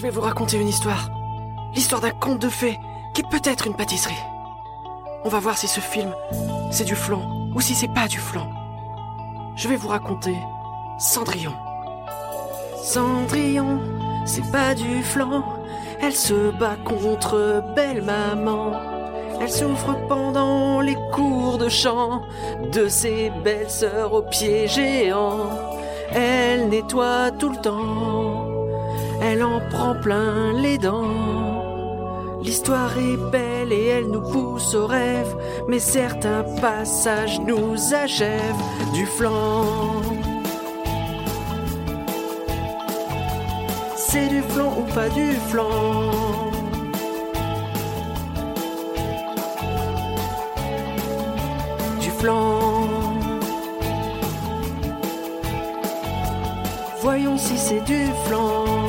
Je vais vous raconter une histoire. L'histoire d'un conte de fées qui est peut-être une pâtisserie. On va voir si ce film, c'est du flan ou si c'est pas du flan. Je vais vous raconter Cendrillon. Cendrillon, c'est pas du flan. Elle se bat contre belle maman. Elle souffre pendant les cours de chant de ses belles sœurs aux pieds géants. Elle nettoie tout le temps. Elle en prend plein les dents. L'histoire est belle et elle nous pousse au rêve, mais certains passages nous achèvent du flanc. C'est du flan ou pas du flan Du flan. Voyons si c'est du flan.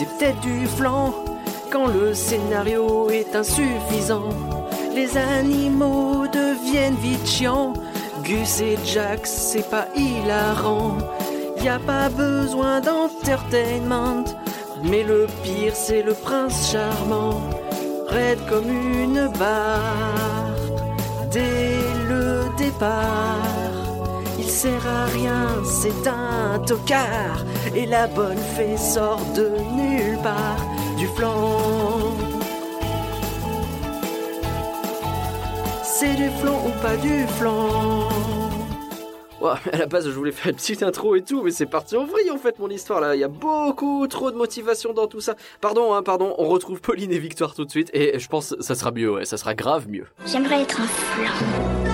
C'est peut-être du flan quand le scénario est insuffisant. Les animaux deviennent vite chiants. Gus et Jax, c'est pas hilarant. Y a pas besoin d'entertainment. Mais le pire, c'est le prince charmant. Raide comme une barre. Dès le départ, sert à rien, c'est un tocard. Et la bonne fée sort de nulle part du flanc. C'est du flan ou pas du flan Ouais, à la base, je voulais faire une petite intro et tout, mais c'est parti en vrille en fait mon histoire là. Il y a beaucoup trop de motivation dans tout ça. Pardon, hein, pardon. On retrouve Pauline et Victoire tout de suite, et je pense que ça sera mieux, ouais, ça sera grave mieux. J'aimerais être un flan.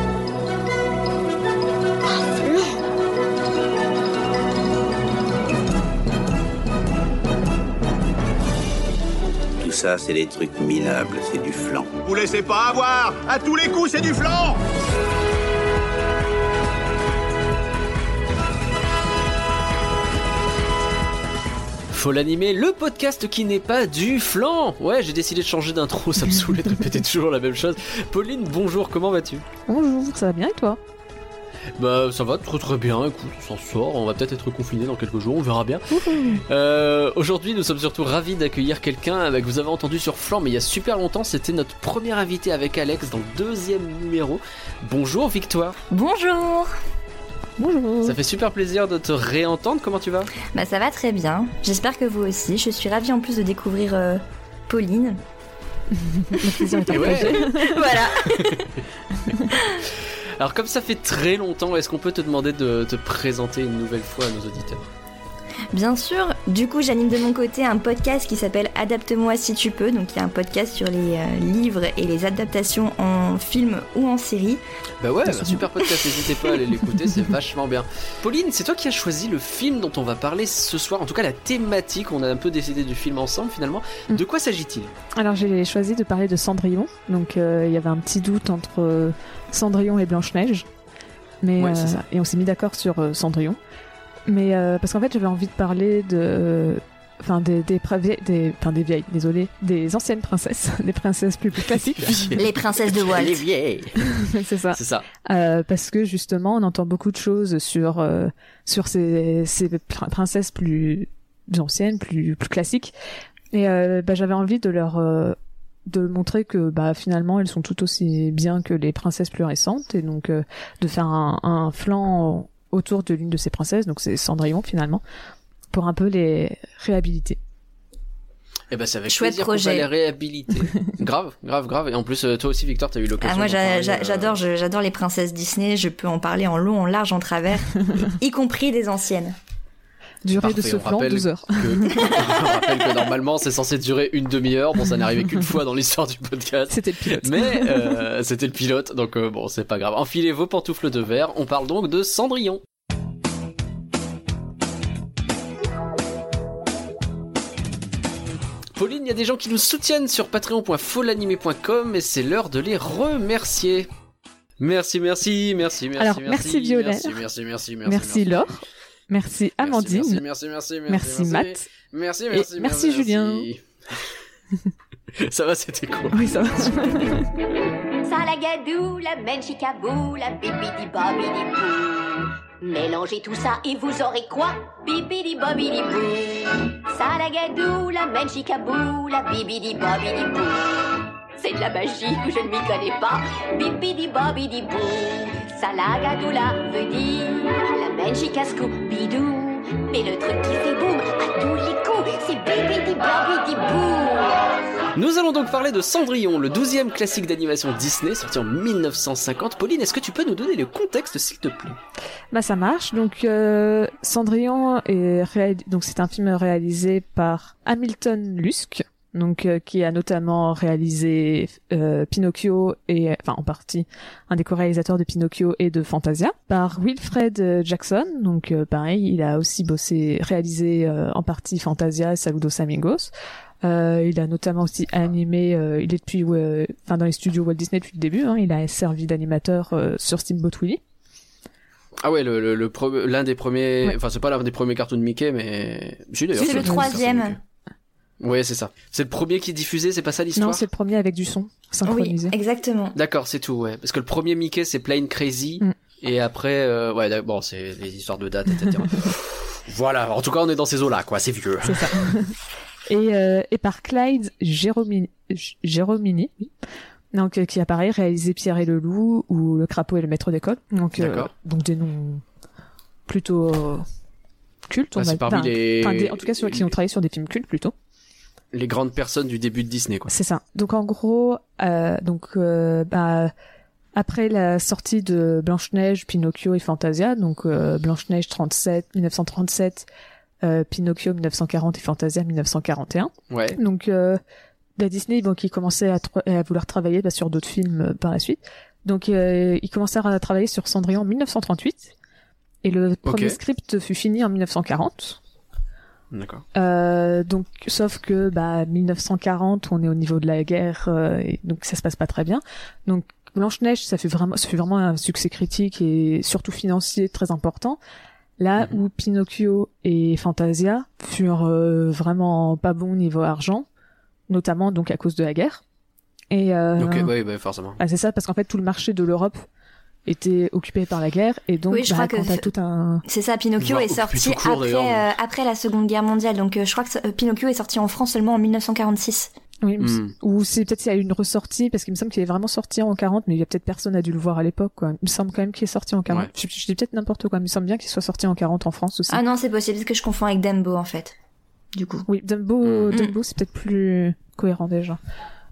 Ça, c'est des trucs minables, c'est du flan. Vous laissez pas avoir À tous les coups, c'est du flan Faut l'animer, le podcast qui n'est pas du flan. Ouais, j'ai décidé de changer d'intro, ça me saoulait de répéter toujours la même chose. Pauline, bonjour, comment vas-tu? Bonjour, ça va bien et toi? Bah ça va très très bien, écoute, on s'en sort, on va peut-être être confiné dans quelques jours, on verra bien. Euh, Aujourd'hui nous sommes surtout ravis d'accueillir quelqu'un que vous avez entendu sur Flan, mais il y a super longtemps, c'était notre premier invité avec Alex dans le deuxième numéro. Bonjour Victoire, Bonjour Bonjour. ça fait super plaisir de te réentendre, comment tu vas? Bah ça va très bien, j'espère que vous aussi. Je suis ravie en plus de découvrir euh, Pauline. Est ouais. partagé. voilà Alors comme ça fait très longtemps, est-ce qu'on peut te demander de te présenter une nouvelle fois à nos auditeurs? Bien sûr, du coup j'anime de mon côté un podcast qui s'appelle Adapte-moi si tu peux. Donc il y a un podcast sur les euh, livres et les adaptations en film ou en série. Bah ouais, un super podcast, n'hésitez pas à aller l'écouter, c'est vachement bien. Pauline, c'est toi qui as choisi le film dont on va parler ce soir, en tout cas la thématique, on a un peu décidé du film ensemble finalement. Mm. De quoi s'agit-il? Alors j'ai choisi de parler de Cendrillon. Donc euh, il y avait un petit doute entre euh, Cendrillon et Blanche-Neige. Mais, Ouais, c'est euh, ça. Et on s'est mis d'accord sur euh, Cendrillon. Mais euh, parce qu'en fait j'avais envie de parler de... Enfin, des, des, pré- des, enfin, des vieilles, désolé, des anciennes princesses, des princesses plus, plus classiques. Les princesses de Walt. Les vieilles c'est ça. C'est ça. Euh, parce que justement, on entend beaucoup de choses sur euh, sur ces, ces pr- princesses plus anciennes, plus plus classiques. Et euh, bah, j'avais envie de leur euh, de montrer que bah finalement elles sont tout aussi bien que les princesses plus récentes et donc euh, de faire un, un flanc autour de l'une de ces princesses, donc c'est Cendrillon finalement, pour un peu les réhabiliter. Et bah c'est avec Chouette va projet. les réhabiliter. grave, grave, grave. Et en plus, euh, toi aussi Victor, t'as eu l'occasion Ah, moi j'a- parler, euh, j'adore, j'adore les princesses Disney. Je peux en parler en long, en large, en travers, y compris des anciennes. Durée de ce rappelle 12 heures. que- on rappelle que normalement c'est censé durer une demi-heure. Bon, ça n'est arrivé qu'une fois dans l'histoire du podcast. C'était le pilote. Mais euh, c'était le pilote, donc euh, bon, c'est pas grave. Enfilez vos pantoufles de verre. On parle donc de Cendrillon. Pauline, il y a des gens qui nous soutiennent sur patreon.folanimé.com et c'est l'heure de les remercier. Merci, merci, merci, merci. Alors, merci, Violaine. Merci, merci, merci, merci. Merci Laure. Merci Amandine. Merci, merci, merci, merci. Merci Matt. Merci, Et merci, merci, Julien. Ça va, c'était cool. Oui, ça va. Salagadou, la menchikabou, la bibidi bobidi bou. Mélangez tout ça et vous aurez quoi? Bibidi bobidi bou. Salagadou, la menchikabou, la bibidi bobidi bou. C'est de la magie que je ne m'y connais pas. Bibidi bobidi bou. Salagadoula veut dire la menchikaskou bidou. Mais le truc qui fait boum à tous les coups, c'est bibidi bobidi bou. Nous allons donc parler de Cendrillon, le 12e classique d'animation Disney sorti en 1950. Pauline, est-ce que tu peux nous donner le contexte s'il te plaît? Bah ça marche. Donc euh, Cendrillon est réal- donc c'est un film réalisé par Hamilton Lusk, donc euh, qui a notamment réalisé euh, Pinocchio et enfin en partie un des co-réalisateurs de Pinocchio et de Fantasia par Wilfred euh, Jackson. Donc euh, pareil, il a aussi bossé réalisé euh, en partie Fantasia et Saludos Amigos. Euh, il a notamment aussi animé, euh, il est depuis, euh, enfin dans les studios Walt Disney depuis le début. Hein, il a servi d'animateur euh, sur Steamboat Willie. Ah ouais, le, le, le pre- l'un des premiers, Ouais. enfin c'est pas l'un des premiers cartoons de Mickey, mais si, d'ailleurs, C'est le troisième. Ouais, c'est ça. C'est le premier qui est diffusé, c'est pas ça l'histoire Non, c'est le premier avec du son Oui, synchronisé. exactement. D'accord, c'est tout, ouais. Parce que le premier Mickey, c'est Plain Crazy. Mm. Et après, euh, ouais, bon, c'est les histoires de date, etc. voilà, en tout cas, on est dans ces eaux-là, quoi, c'est vieux. C'est ça. et, euh, et par Clyde Jéromini, J- Jéromini oui. donc, euh, qui apparaît réalisé Pierre et le loup ou Le crapaud et le maître d'école. Donc, euh, D'accord. donc des noms plutôt euh, cultes, on Ah, va parmi enfin, les... enfin, des- en tout cas, ceux qui ont travaillé sur des films cultes plutôt. Les grandes personnes du début de Disney, quoi. C'est ça. Donc en gros, euh, donc euh, bah, après la sortie de Blanche-Neige, Pinocchio et Fantasia, donc euh, Blanche-Neige 37, 1937, euh, Pinocchio 1940 et Fantasia 1941. Ouais. Donc euh, la Disney, donc ils commençaient à, à vouloir travailler bah, sur d'autres films euh, par la suite. Donc euh, ils commencèrent à travailler sur Cendrillon en 1938 et le premier script fut fini en 1940. D'accord. Euh, donc, sauf que bah 1940, on est au niveau de la guerre, euh, et donc ça se passe pas très bien. Donc Blanche Neige, ça fait vraiment, ça fait vraiment un succès critique et surtout financier très important. Là Mhm. où Pinocchio et Fantasia furent euh, vraiment pas bons niveau argent, notamment donc à cause de la guerre. Et euh, Ok, ouais, bah, forcément. ah, c'est ça, parce qu'en fait tout le marché de l'Europe était occupé par la guerre et donc Oui, je bah, crois que quand t'as c'est- tout un C'est ça, Pinocchio est sorti court, après, euh, après la Seconde Guerre mondiale. Donc euh, je crois que euh, Pinocchio est sorti en France seulement en 1946. Oui, Hmm. ou c'est peut-être qu'il y a eu une ressortie parce qu'il me semble qu'il est vraiment sorti en 40 mais il y a peut-être personne a dû le voir à l'époque quoi. Il me semble quand même qu'il est sorti en 40. Ouais. Je, je dis peut-être n'importe quoi, mais il me semble bien qu'il soit sorti en 40 en France aussi. Ah non, c'est possible, parce que je confonds avec Dumbo en fait. Du coup. Oui, Dumbo, Mhm. Dumbo c'est peut-être plus cohérent déjà.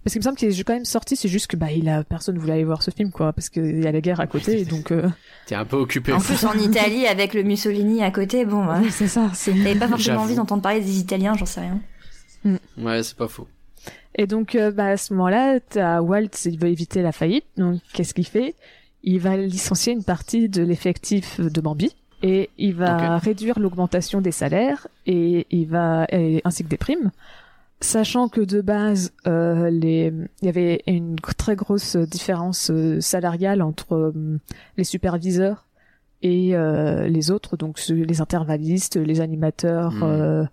Parce qu'il me semble qu'il est quand même sorti, c'est juste que bah il a personne voulait aller voir ce film quoi parce qu'il y a la guerre à côté et donc euh... T'es un peu occupé. En plus, en Italie, avec le Mussolini à côté, bon, bah, oui, c'est ça, c'est t'avais pas forcément envie d'entendre parler des Italiens, j'en sais rien. Ouais, c'est pas faux. Et donc, euh, bah, à ce moment-là, t'as Walt, il veut éviter la faillite. Donc, qu'est-ce qu'il fait? Il va licencier une partie de l'effectif de Bambi et il va réduire l'augmentation des salaires et il va et- ainsi que des primes, sachant que de base, euh, les il y avait une très grosse différence euh, salariale entre euh, les superviseurs et euh, les autres, donc les intervallistes, les animateurs, Hmm. euh,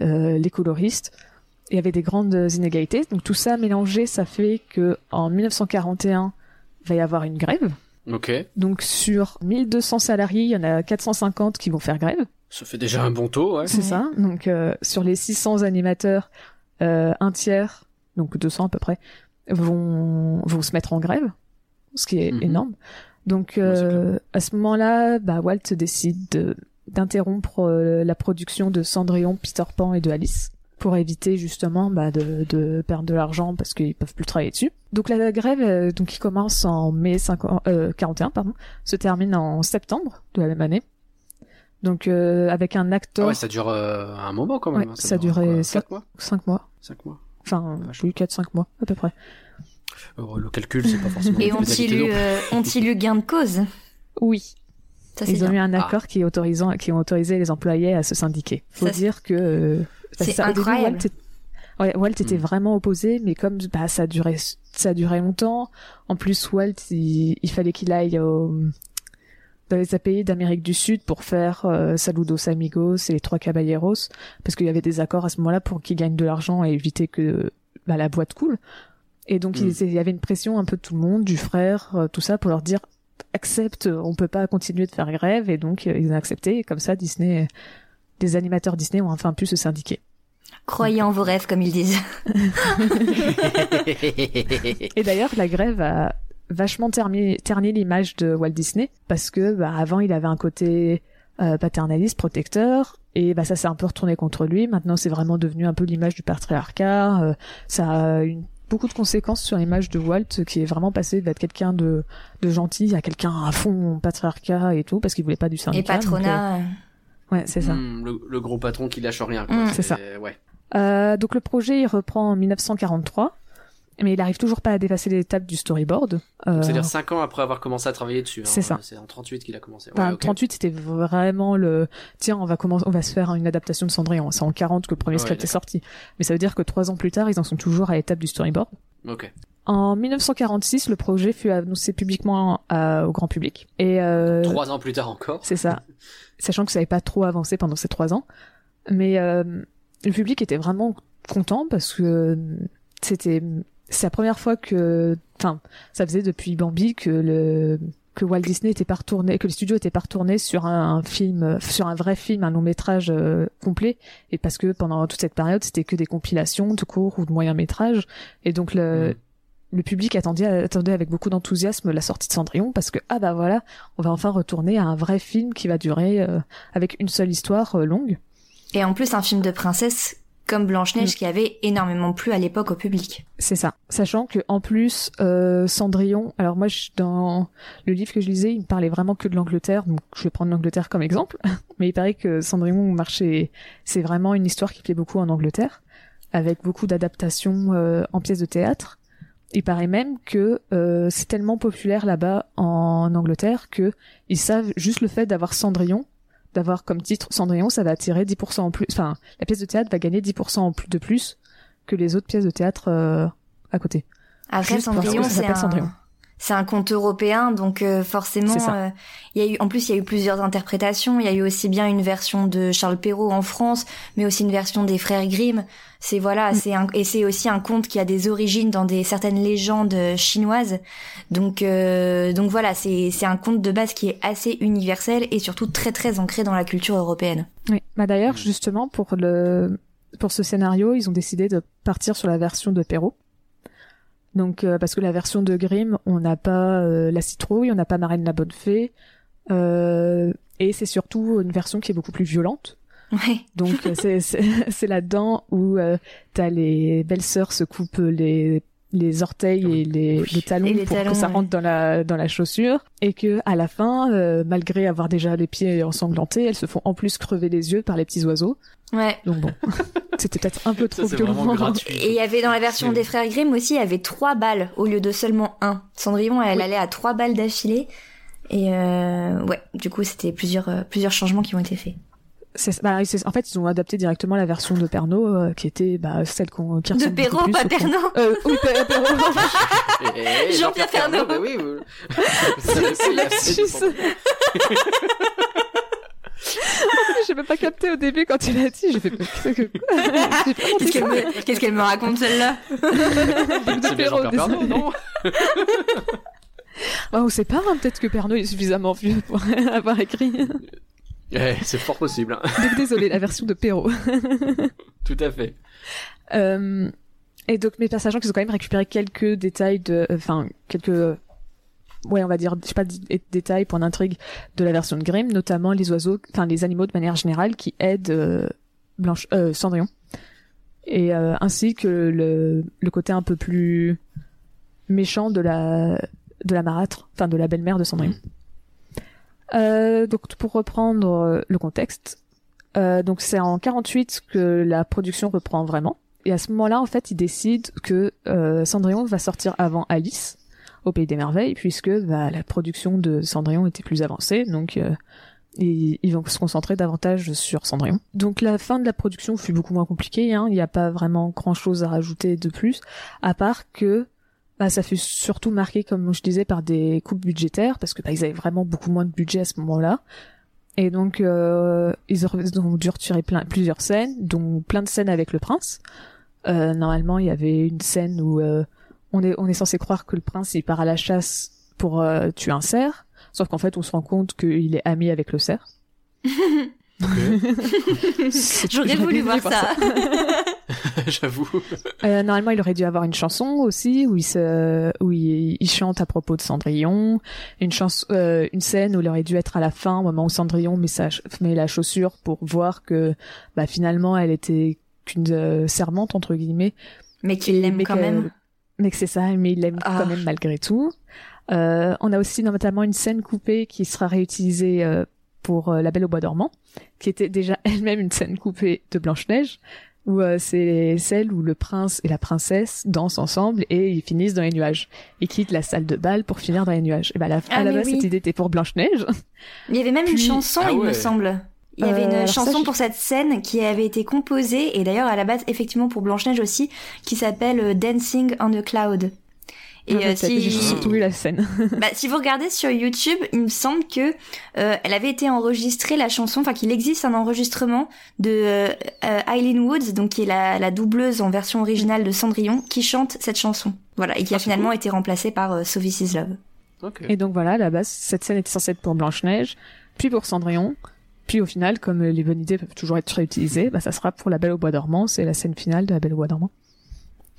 euh, les coloristes il y avait des grandes inégalités. Donc tout ça mélangé, ça fait que en 1941, il va y avoir une grève. Ok. Donc sur 1200 salariés, il y en a 450 qui vont faire grève. Ça fait déjà un bon taux, ouais. C'est Ouais. ça. Donc euh, sur les 600 animateurs, euh, un tiers, donc 200 à peu près, vont vont se mettre en grève, ce qui est Mhm. énorme. Donc euh, à ce moment-là, bah, Walt décide de- d'interrompre euh, la production de Cendrillon, Peter Pan et de Alice pour éviter justement bah, de, de perdre de l'argent parce qu'ils peuvent plus travailler dessus. Donc la grève, euh, donc qui commence en mai 50, euh, 41, pardon, se termine en septembre de la même année. Donc euh, avec un Ah acteur ouais, ça dure euh, un moment quand même. Ouais, hein, ça dure, durait quoi, ça- quatre mois. 5 mois. 5 mois. Enfin, Vache. oui, 4-5 mois à peu près. Euh, le calcul, c'est pas forcément. Et ont-ils eu, euh, ont-ils eu gain de cause? Oui. Ça Ils ont eu un accord qui, est autorisant, qui ont autorisé les employés à se syndiquer. Faut Ça, dire que... euh, bah, C'est ça, début, incroyable. Walt, ouais, Walt était Mm. vraiment opposé, mais comme bah, ça durait, ça durait longtemps, en plus Walt, il, il fallait qu'il aille au, dans les pays d'Amérique du Sud pour faire euh, Saludos Amigos et les Trois Caballeros, parce qu'il y avait des accords à ce moment-là pour qu'ils gagnent de l'argent et éviter que bah, la boîte coule. Et donc Mm. il, il y avait une pression un peu de tout le monde, du frère, euh, tout ça, pour leur dire accepte, on peut pas continuer de faire grève, et donc euh, ils ont accepté. Et comme ça, Disney, des animateurs Disney ont enfin pu se syndiquer. Croyez en vos rêves, comme ils disent. Et d'ailleurs, la grève a vachement terni, terni l'image de Walt Disney parce que bah, avant, il avait un côté euh, paternaliste, protecteur, et bah ça s'est un peu retourné contre lui. Maintenant, c'est vraiment devenu un peu l'image du patriarcat. Euh, ça a une, beaucoup de conséquences sur l'image de Walt, qui est vraiment passé d'être quelqu'un de, de gentil à quelqu'un à fond patriarcat et tout, parce qu'il voulait pas du Et syndicat. donc, patronat. euh, ouais, c'est ça. Hmm, le, le gros patron qui lâche rien. Quoi. Mm. C'est ça. Ouais. Euh, donc le projet il reprend en 1943, mais il arrive toujours pas à dépasser l'étape du storyboard. Euh, C'est-à-dire 5 ans après avoir commencé à travailler dessus. hein. C'est ça. C'est en 38 qu'il a commencé. Enfin, Ouais, ok. 38 c'était vraiment le tiens on va commencer on va se faire une adaptation de Cendrillon c'est en 40 que le premier Ouais, script est sorti mais ça veut dire que trois ans plus tard ils en sont toujours à l'étape du storyboard Ok. en 1946 le projet fut annoncé publiquement à- au grand public et euh, Trois ans plus tard encore. c'est ça sachant que ça n'avait pas trop avancé pendant ces trois ans mais euh, le public était vraiment content parce que euh, c'était c'est la première fois que enfin ça faisait depuis Bambi que le que Walt Disney était pas retourné que les studios étaient pas retournés sur un, un film sur un vrai film un long métrage euh, complet. Et parce que pendant toute cette période c'était que des compilations de courts ou de moyens métrages et donc le Mm. le public attendait attendait avec beaucoup d'enthousiasme la sortie de Cendrillon parce que ah bah voilà on va enfin retourner à un vrai film qui va durer euh, avec une seule histoire euh, longue. Et en plus, un film de princesse comme Blanche-Neige Mm. qui avait énormément plu à l'époque au public. C'est ça. Sachant que en plus euh, Cendrillon, alors moi je, dans le livre que je lisais, il me parlait vraiment que de l'Angleterre, donc je vais prendre l'Angleterre comme exemple. Mais il paraît que Cendrillon marchait, c'est vraiment une histoire qui plaît beaucoup en Angleterre, avec beaucoup d'adaptations euh, en pièces de théâtre. Il paraît même que euh, c'est tellement populaire là-bas en Angleterre que ils savent juste le fait d'avoir Cendrillon, d'avoir comme titre Cendrillon, ça va attirer 10% en plus. Enfin, la pièce de théâtre va gagner 10% en plus de plus que les autres pièces de théâtre euh, à côté. Après, Juste Cendrillon, c'est s'appelle Cendrillon. C'est un conte européen, donc euh, forcément, euh, il y a eu, en plus, il y a eu plusieurs interprétations. Il y a eu aussi bien une version de Charles Perrault en France, mais aussi une version des frères Grimm. C'est voilà, Mm. c'est un, et c'est aussi un conte qui a des origines dans des certaines légendes chinoises. Donc, euh, donc voilà, c'est c'est un conte de base qui est assez universel et surtout très très ancré dans la culture européenne. Oui. Bah d'ailleurs, justement pour le pour ce scénario, ils ont décidé de partir sur la version de Perrault. Donc euh, parce que la version de Grimm, on n'a pas euh, la citrouille, on n'a pas Marraine la bonne fée, euh, et c'est surtout une version qui est beaucoup plus violente. Ouais. Donc euh, c'est là-dedans où euh, t'as les belles sœurs se coupent les les orteils et les, les talons Et les pour talons, que ça ouais. rentre dans la dans la chaussure et que à la fin euh, malgré avoir déjà les pieds ensanglantés elles se font en plus crever les yeux par les petits oiseaux Ouais. donc bon c'était peut-être un peu trop Ça, violent gratuit. Et il y avait dans la version des frères Grimm aussi, il y avait trois balles au lieu de seulement un. Cendrillon, elle Oui. allait à trois balles d'affilée. Et euh, ouais, du coup, c'était plusieurs euh, plusieurs changements qui ont été faits. C'est- bah, c'est- en fait ils ont adapté directement la version de Pernod euh, qui était bah, celle qu'on qui De Perrault, plus pas au- Pernod. euh, oui Per- Perrault Eh, eh, Jean-Pierre Pernaut. bah oui, vous... C'est pas, lapsus. J'ai même pas capté au début quand il a dit. J'ai fait qu'est-ce que Qu'est-ce qu'elle me, qu'est-ce qu'elle me raconte celle-là? C'est bien Perrault, Jean-Pierre Pernaut, désolé. non? Ah, on sait pas, hein, peut-être que Pernod est suffisamment vieux pour avoir écrit. C'est fort possible, hein. Donc désolé, la version de Perrault. tout à fait. Euh, et donc, mais sachant qu'ils ont quand même récupéré quelques détails de, enfin, quelques, ouais, on va dire, je sais pas, détails pour l'intrigue de la version de Grimm, notamment les oiseaux, enfin, les animaux de manière générale qui aident euh, Blanche, euh, Cendrillon. Et euh, ainsi que le, le côté un peu plus méchant de la, de la marâtre, enfin, de la belle-mère de Cendrillon. Euh, donc, pour reprendre euh, le contexte, euh, donc c'est en 48 que la production reprend vraiment. Et à ce moment-là, en fait, ils décident que euh, Cendrillon va sortir avant Alice au Pays des Merveilles, puisque bah, la production de Cendrillon était plus avancée, donc euh, ils, vont se concentrer davantage sur Cendrillon. Donc la fin de la production fut beaucoup moins compliquée, hein, il n'y a pas vraiment grand-chose à rajouter de plus, à part que bah, ça fut surtout marqué, comme je disais, par des coupes budgétaires, parce que bah, ils avaient vraiment beaucoup moins de budget à ce moment-là. Et donc, euh, ils ont dû retirer plein, plusieurs scènes, dont plein de scènes avec le prince. Euh, normalement, il y avait une scène où euh, on est on est censé croire que le prince il part à la chasse pour euh, tuer un cerf, sauf qu'en fait on se rend compte qu'il est ami avec le cerf. J'aurais voulu voir ça. J'avoue. Euh, normalement, il aurait dû avoir une chanson aussi où il se, où il, il chante à propos de Cendrillon, une chanson, euh, une scène où il aurait dû être à la fin, au moment où Cendrillon met sa, met la chaussure pour voir que, bah, finalement, elle était qu'une euh, servante entre guillemets, Mais qu'il l'aime quand même. mais que c'est ça, mais il l'aime Ah. quand même malgré tout. Euh, on a aussi notamment une scène coupée qui sera réutilisée euh, pour euh, La Belle au Bois dormant, qui était déjà elle-même une scène coupée de Blanche-Neige, où euh, c'est celle où le prince et la princesse dansent ensemble et ils finissent dans les nuages. Ils quittent la salle de bal pour finir dans les nuages. Et ben à la, Ah, à la mais base, oui. cette idée était pour Blanche-Neige. Il y avait même une chanson, Ah il me semble. Il y avait Euh, une ça, chanson pour cette scène qui avait été composée, et d'ailleurs à la base effectivement pour Blanche-Neige aussi, qui s'appelle euh, Dancing on a Cloud. Et Ah, euh, si... J'ai surtout vu la scène. Bah, si vous regardez sur YouTube, il me semble que euh, elle avait été enregistrée la chanson, enfin qu'il existe un enregistrement de euh, euh, Eileen Woods, donc qui est la, la doubleuse en version originale de Cendrillon, qui chante cette chanson. Voilà, et qui a Ah, finalement cool. été remplacée par euh, So This Is Love. Ok. Et donc voilà, à la base, cette scène était censée être pour Blanche-Neige, puis pour Cendrillon, puis au final, comme les bonnes idées peuvent toujours être réutilisées, bah, ça sera pour La Belle au Bois dormant, c'est la scène finale de La Belle au Bois dormant.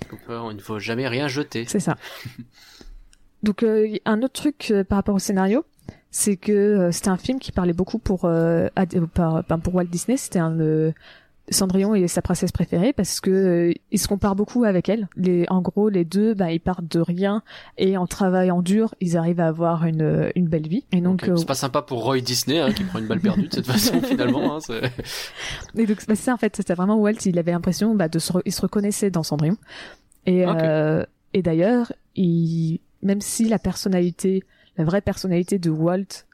Donc, euh, ne faut jamais rien jeter. C'est ça. Donc euh, un autre truc euh, par rapport au scénario, c'est que euh, c'était un film qui parlait beaucoup pour euh, à- euh, par- ben, pour Walt Disney, c'était un Cendrillon et sa princesse préférée parce que euh, il se compare beaucoup avec elle. Les, en gros, les deux, bah, ils partent de rien et en travaillant dur, ils arrivent à avoir une, euh, une belle vie. Et donc, Ok. euh, C'est pas sympa pour Roy Disney hein, qui prend une balle perdue de cette façon finalement. Hein, c'est- Et donc, bah, ça, en fait, c'était vraiment Walt, il avait l'impression bah, de se, re- il se reconnaissait dans Cendrillon. Et, euh, et d'ailleurs, il, même si la personnalité, la vraie personnalité de Walt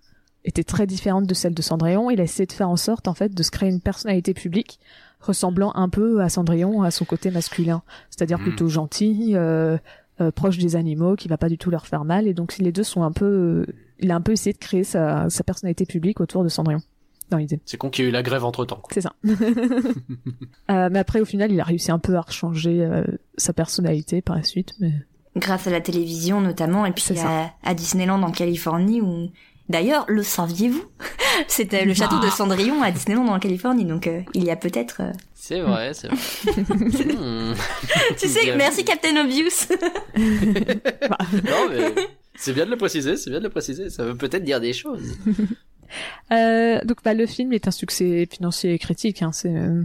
était très différente de celle de Cendrillon, il a essayé de faire en sorte, en fait, de se créer une personnalité publique ressemblant un peu à Cendrillon, à son côté masculin. C'est-à-dire Hmm. plutôt gentil, euh, euh, proche des animaux, qui va pas du tout leur faire mal. Et donc, les deux sont un peu, euh, il a un peu essayé de créer sa, sa personnalité publique autour de Cendrillon, dans l'idée. C'est con qu'il y ait eu la grève entre temps. C'est ça. Euh, mais après, au final, il a réussi un peu à rechanger euh, sa personnalité par la suite. Mais Grâce à la télévision notamment, et puis à, à Disneyland en Californie où... D'ailleurs, le saviez-vous? C'était le château de Cendrillon à Disneyland en Californie, donc euh, il y a peut-être... euh, C'est vrai, c'est vrai. Hmm. Tu sais, Bien merci vu. Captain Obvious Non mais c'est bien de le préciser, c'est bien de le préciser. Ça veut peut-être dire des choses. euh, donc, bah, le film est un succès financier et critique. Hein. C'est, euh,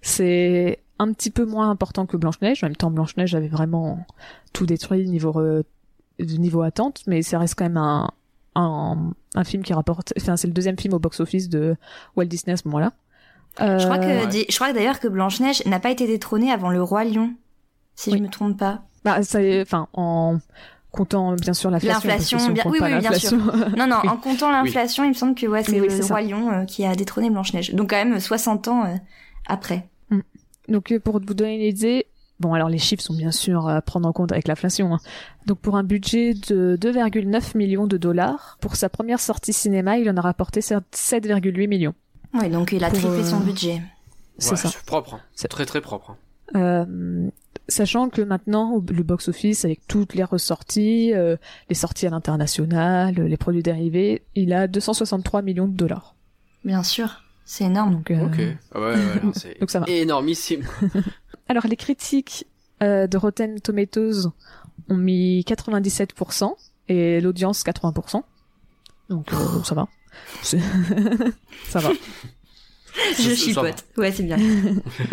c'est un petit peu moins important que Blanche Neige. En même temps, Blanche Neige avait vraiment tout détruit niveau re- niveau attente, mais ça reste quand même un un, un film qui rapporte. Enfin, c'est le deuxième film au box-office de Walt Disney à ce moment-là. Euh, Je crois que, ouais. di- je crois que d'ailleurs que Blanche-Neige n'a pas été détrônée avant le Roi Lion, si Oui. je me trompe pas. bah, ça, est- enfin, en comptant bien sûr l'inflation. L'inflation, bien- oui, oui, bien l'inflation- Non, non, Oui. en comptant l'inflation, il me semble que ouais, c'est Oui, oui, le. Roi Lion euh, qui a détrôné Blanche-Neige. Donc quand même 60 ans euh, après. Donc euh, pour vous donner une idée, bon alors les chiffres sont bien sûr à prendre en compte avec l'inflation. hein. Donc pour un budget de 2,9 millions de dollars, pour sa première sortie cinéma, il en a rapporté 7,8 millions. Ouais, donc il a Pour, triplé son euh, budget. C'est Ouais, ça. C'est propre. hein. C'est- Très très propre. hein. Euh, sachant que maintenant le box-office avec toutes les ressorties, euh, les sorties à l'international, euh, les produits dérivés, il a 263 millions de dollars. Bien sûr, c'est énorme. Donc, euh, Ok. Ah ouais, ouais, non, c'est Donc ça va. énormissime. Alors les critiques euh, de Rotten Tomatoes ont mis 97% et l'audience 80%. Donc euh, ça va. C'est- ça va. Je chipote. Ouais, c'est bien.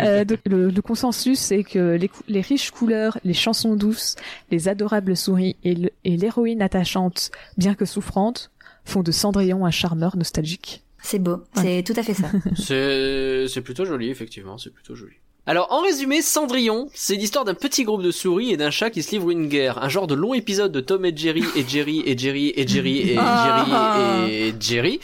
Euh, donc, le, le consensus c'est que les, les riches couleurs, les chansons douces, les adorables souris et l'héroïne attachante, bien que souffrante, font de Cendrillon un charmeur nostalgique. C'est beau. C'est tout à fait ça. C'est c'est plutôt joli, effectivement, c'est plutôt joli. Alors, en résumé, Cendrillon, c'est l'histoire d'un petit groupe de souris et d'un chat qui se livrent une guerre. Un genre de long épisode de Tom et Jerry et Jerry et Jerry et Jerry et Ah. Jerry et Jerry.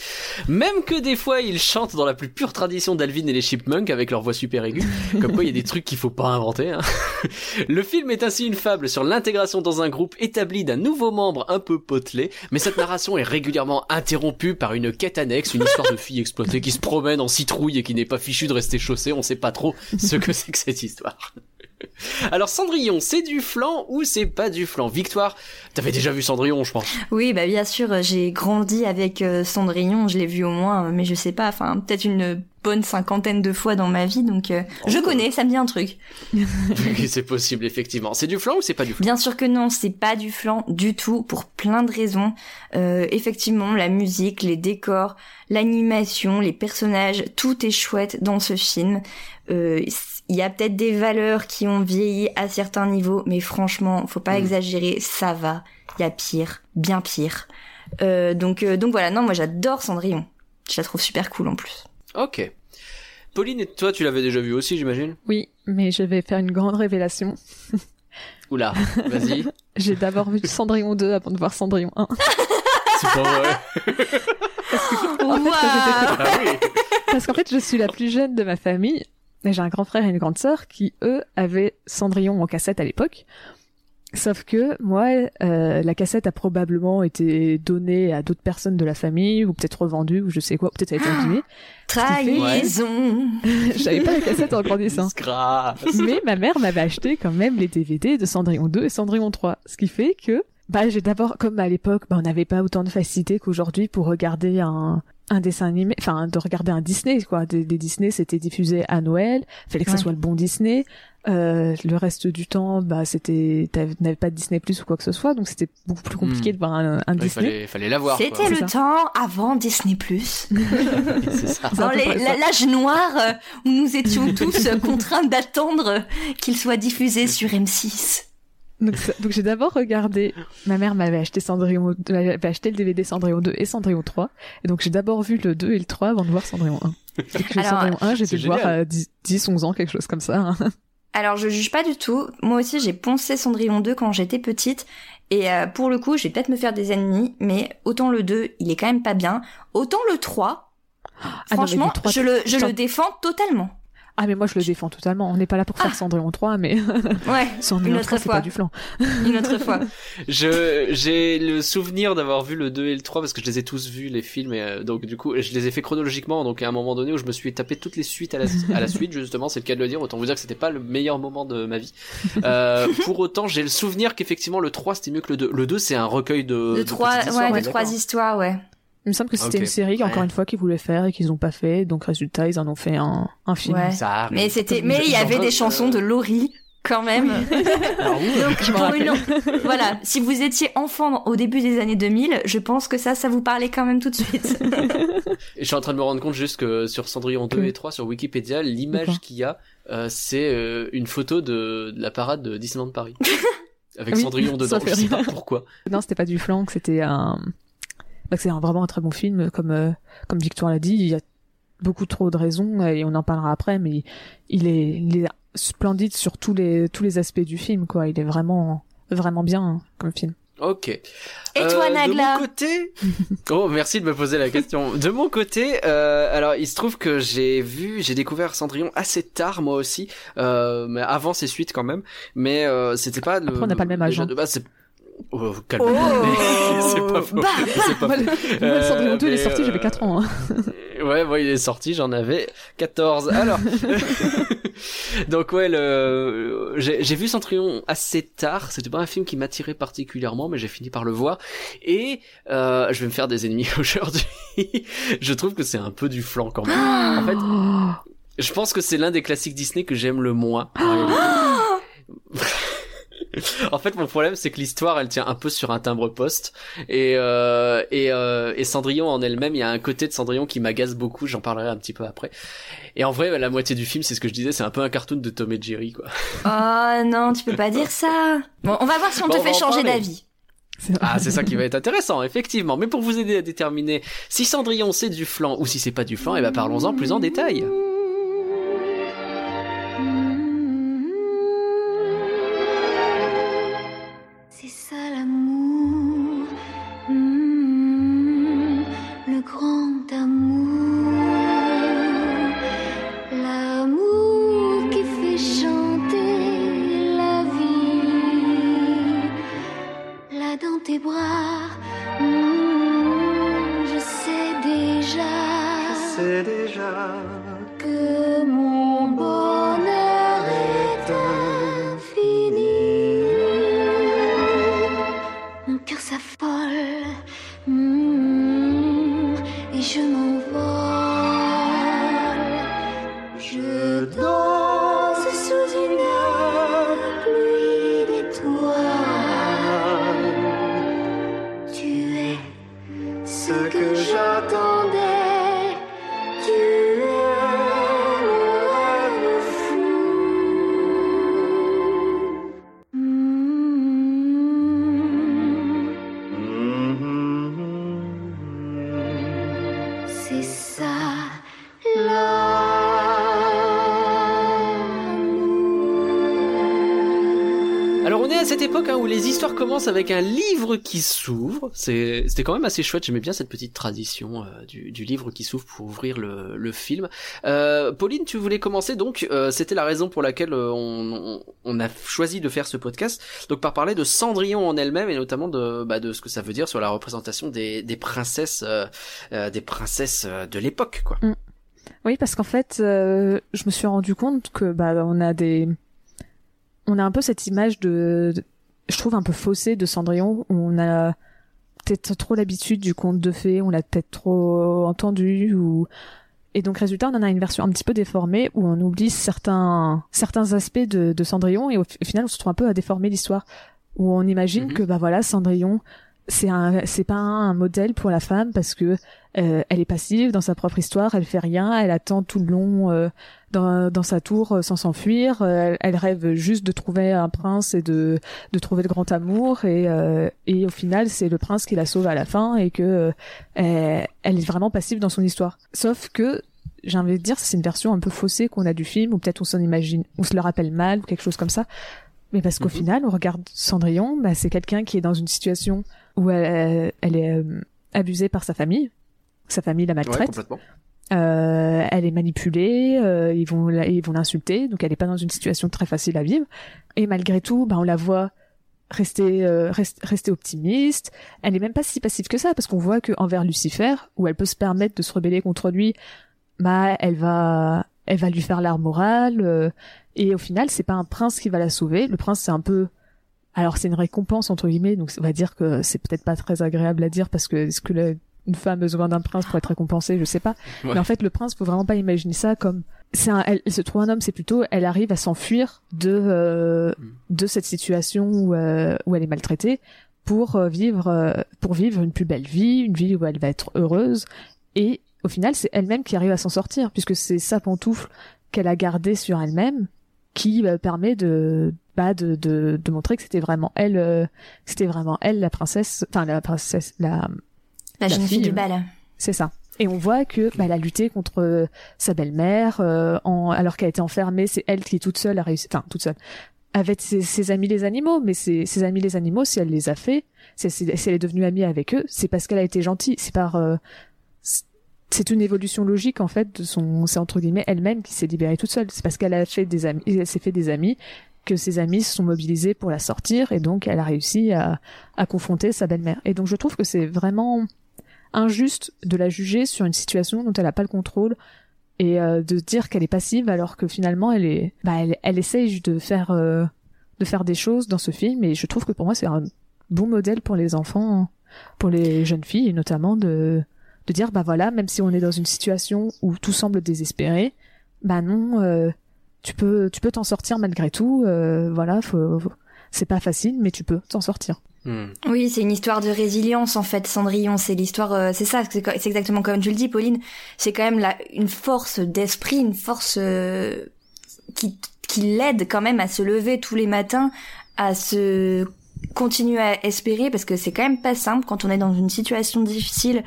Même que des fois, ils chantent dans la plus pure tradition d'Alvin et les Chipmunks avec leur voix super aiguë. Comme quoi, il y a des trucs qu'il faut pas inventer. hein. Le film est ainsi une fable sur l'intégration dans un groupe établi d'un nouveau membre un peu potelé, mais cette narration est régulièrement interrompue par une quête annexe, une histoire de fille exploitée qui se promène en citrouille et qui n'est pas fichue de rester chaussée, on sait pas trop ce que c'est que cette histoire alors Cendrillon, c'est du flan ou c'est pas du flan? Victoire, t'avais déjà vu Cendrillon, je pense. Oui, bah bien sûr, j'ai grandi avec euh, Cendrillon, je l'ai vu au moins, mais je sais pas, enfin peut-être une bonne cinquantaine de fois dans ma vie, donc euh, je connais, ça me dit un truc. c'est possible, effectivement. C'est du flan ou c'est pas du flan? Bien sûr que non, c'est pas du flan du tout, pour plein de raisons. Euh, effectivement, la musique, les décors, l'animation, les personnages, tout est chouette dans ce film. Euh, Il y a peut-être des valeurs qui ont vieilli à certains niveaux, mais franchement, faut pas Mm. exagérer, ça va. Il y a pire, bien pire. Euh, donc, euh, donc voilà, non, moi j'adore Cendrillon. Je la trouve super cool en plus. Ok. Pauline, et toi, tu l'avais déjà vu aussi, j'imagine? Oui, mais je vais faire une grande révélation. Oula, vas-y. J'ai d'abord vu Cendrillon 2 avant de voir Cendrillon 1. c'est pas vrai. En fait, Ah oui. Parce qu'en fait, je suis la plus jeune de ma famille. J'ai un grand frère et une grande sœur qui, eux, avaient Cendrillon en cassette à l'époque. Sauf que moi, euh, la cassette a probablement été donnée à d'autres personnes de la famille, ou peut-être revendue, ou je sais quoi, peut-être a été abîmée. Trahison. J'avais pas la cassette en grandissant. Mais ma mère m'avait acheté quand même les DVD de Cendrillon 2 et Cendrillon 3. Ce qui fait que, bah, j'ai d'abord, comme à l'époque, bah, on n'avait pas autant de facilité qu'aujourd'hui pour regarder un, un dessin animé, enfin, de regarder un Disney, quoi. Des, des Disney, c'était diffusé à Noël. Fallait que Ouais. ça soit le bon Disney. Euh, le reste du temps, bah, c'était, t'avais n'avais pas de Disney Plus ou quoi que ce soit, donc c'était beaucoup plus compliqué Hmm. de voir un, un Il Disney. fallait, fallait l'avoir. C'était le ça. temps avant Disney+. Plus. Dans l'âge noir euh, où nous étions tous contraints d'attendre qu'il soit diffusé sur M6. Donc, ça- donc j'ai d'abord regardé. Ma mère m'avait acheté Cendrillon, m'avait acheté le DVD Cendrillon 2 et Cendrillon 3. Et donc j'ai d'abord vu le 2 et le 3 avant de voir Cendrillon 1. Et puis Alors, Cendrillon 1, j'ai dû le voir à 10, 10, 11 ans, quelque chose comme ça. hein. Alors je juge pas du tout. Moi aussi j'ai poncé Cendrillon 2 quand j'étais petite. Et euh, pour le coup, je vais peut-être me faire des ennemis, mais autant le 2, il est quand même pas bien. Autant le 3, Ah non, franchement, le 3, je, le, je putain. le défends totalement. Ah mais moi je le défends totalement. On n'est pas là pour faire Cendrillon 3, mais Ouais, Cendrillon Une autre 3 c'est fois. pas du flan. une autre fois. Je j'ai le souvenir d'avoir vu le 2 et le 3 parce que je les ai tous vus les films et euh, donc du coup je les ai fait chronologiquement donc à un moment donné où je me suis tapé toutes les suites à la, à la suite justement c'est le cas de le dire autant vous dire que c'était pas le meilleur moment de ma vie. Euh, pour autant j'ai le souvenir qu'effectivement le 3 c'était mieux que le 2. Le 2 c'est un recueil de De trois, petites histoires, ouais, est de trois d'accord histoires, ouais. Il me semble que c'était une série encore Ouais. une fois qu'ils voulaient faire et qu'ils ont pas fait. Donc résultat ils en ont fait un, un film. Ouais. Ça arrive. Mais c'était, mais il y avait des chansons de Laurie quand même. Alors, oui. Donc Je pour une, voilà, si vous étiez enfant au début des années 2000, je pense que ça, ça vous parlait quand même tout de suite. Et je suis en train de me rendre compte juste que sur Cendrillon 2 Que- et 3 sur Wikipédia, l'image qu'il y a, euh, c'est euh, une photo de, de la parade de Disneyland Paris. Avec oui, Cendrillon dedans. Je sais pas pourquoi. Non, c'était pas du flan, que c'était un. Bah, que c'est un- vraiment un très bon film, comme euh, comme Victoire l'a dit. Il y a beaucoup trop de raisons et on en parlera après, mais il est, il est splendide sur tous les tous les aspects du film, quoi. Il est vraiment vraiment bien hein, comme film. Ok. Et toi, Euh, Nagla De mon côté, oh merci de me poser la question. De mon côté, euh, alors il se trouve que j'ai vu, j'ai découvert Cendrillon assez tard moi aussi, euh, mais avant ses suites quand même. Mais euh, c'était pas le. Après, on n'a pas le même âge, déjà hein. de base, Oh, Oh calme c'est pas faux. Bah, C'est pas Moi, faux. le, moi, le Cendrillon 2, il est mais, sorti, euh, j'avais 4 ans. hein. Ouais, ouais, il est sorti, j'en avais 14. Alors, donc ouais, le... j'ai vu Cendrillon assez tard. C'était pas un film qui m'attirait particulièrement, mais j'ai fini par le voir. Et euh, je vais me faire des ennemis aujourd'hui. je trouve que c'est un peu du flanc quand même. en fait, Oh, je pense que c'est l'un des classiques Disney que j'aime le moins. en fait, mon problème, c'est que l'histoire, elle tient un peu sur un timbre-poste. Et, euh, et, euh, et Cendrillon en elle-même, il y a un côté de Cendrillon qui m'agace beaucoup, j'en parlerai un petit peu après. Et en vrai, la moitié du film, c'est ce que je disais, c'est un peu un cartoon de Tom et Jerry, quoi. Oh non, tu peux pas dire ça. Bon, on va voir si on Bon, te on fait changer d'avis. Ah, c'est ça qui va être intéressant, effectivement. Mais pour vous aider à déterminer si Cendrillon c'est du flan ou si c'est pas du flan, eh ben parlons-en plus en détail. Commencent avec un livre qui s'ouvre. C'était quand même assez chouette. J'aimais bien cette petite tradition euh, du, du livre qui s'ouvre pour ouvrir le, le film. Euh, Pauline, tu voulais commencer donc. euh, C'était la raison pour laquelle euh, on, on, on a choisi de faire ce podcast. Donc par parler de Cendrillon en elle-même et notamment de, bah, de ce que ça veut dire sur la représentation des, des princesses, euh, des princesses de l'époque, quoi. Oui, parce qu'en fait, euh, je me suis rendu compte que bah on a des, on a un peu cette image de- je trouve un peu faussée de Cendrillon. Où on a peut-être trop l'habitude du conte de fées, on l'a peut-être trop entendu ou et donc résultat, on en a une version un petit peu déformée où on oublie certains certains aspects de, de Cendrillon et au, fi- au final on se trouve un peu à déformer l'histoire où on imagine Mhm. que bah voilà Cendrillon c'est un c'est pas un modèle pour la femme parce que euh, elle est passive dans sa propre histoire, elle fait rien, elle attend tout le long euh, dans, dans sa tour euh, sans s'enfuir, euh, elle, elle rêve juste de trouver un prince et de, de trouver le grand amour et, euh, et au final c'est le prince qui la sauve à la fin et que euh, elle, elle est vraiment passive dans son histoire. Sauf que j'ai envie de dire c'est une version un peu faussée qu'on a du film ou peut-être on s'en imagine, on se le rappelle mal ou quelque chose comme ça. Mais parce qu'au Mhm. final, on regarde Cendrillon, bah, c'est quelqu'un qui est dans une situation où elle, elle est euh, abusée par sa famille, sa famille la maltraite. Euh, elle est manipulée, euh, ils vont la- ils vont l'insulter, donc elle est pas dans une situation très facile à vivre. Et malgré tout, bah on la voit rester euh, rest- rester optimiste. Elle est même pas si passive que ça parce qu'on voit que envers Lucifer, où elle peut se permettre de se rebeller contre lui, bah elle va elle va lui faire l'art moral euh, et au final c'est pas un prince qui va la sauver. Le prince c'est un peu alors c'est une récompense entre guillemets, donc on va dire que c'est peut-être pas très agréable à dire parce que est-ce que une femme a besoin d'un prince pour être récompensée, je sais pas. Ouais. Mais en fait, le prince, faut vraiment pas imaginer ça comme c'est un, elle, elle se trouve un homme, c'est plutôt elle arrive à s'enfuir de euh, Mm. de cette situation où euh, où elle est maltraitée pour euh, vivre euh, pour vivre une plus belle vie, une vie où elle va être heureuse et au final, c'est elle-même qui arrive à s'en sortir puisque c'est sa pantoufle qu'elle a gardée sur elle-même qui euh, permet de bah de, de de montrer que c'était vraiment elle euh, c'était vraiment elle la princesse enfin la princesse la La jeune fille fille, du bal. c'est ça. Et on voit que bah, elle a lutté contre euh, sa belle-mère, euh, en, alors qu'elle était enfermée, c'est elle qui toute seule a réussi, enfin toute seule, avec ses, ses amis les animaux, mais ses, ses amis les animaux, si elle les a fait, si, si- elle est devenue amie avec eux, c'est parce qu'elle a été gentille, c'est par, euh, c'est- c'est une évolution logique en fait de son, c'est entre guillemets elle-même qui s'est libérée toute seule, c'est parce qu'elle a fait des amis, elle s'est fait des amis que ses amis se sont mobilisés pour la sortir et donc elle a réussi à, à confronter sa belle-mère. Et donc je trouve que c'est vraiment injuste de la juger sur une situation dont elle n'a pas le contrôle et euh, de dire qu'elle est passive alors que finalement elle est bah elle, elle essaye de faire euh, de faire des choses dans ce film et je trouve que pour moi c'est un bon modèle pour les enfants pour les jeunes filles notamment de de dire bah voilà même si on est dans une situation où tout semble désespéré bah non euh, tu peux tu peux t'en sortir malgré tout euh, voilà faut, faut- c'est pas facile mais tu peux t'en sortir Hmm. Oui, c'est une histoire de résilience en fait, Cendrillon. C'est l'histoire, euh, c'est ça, c'est exactement comme tu le dis, Pauline. C'est quand même une force d'esprit, une force euh, qui, qui l'aide quand même à se lever tous les matins, à se continuer à espérer parce que c'est quand même pas simple quand on est dans une situation difficile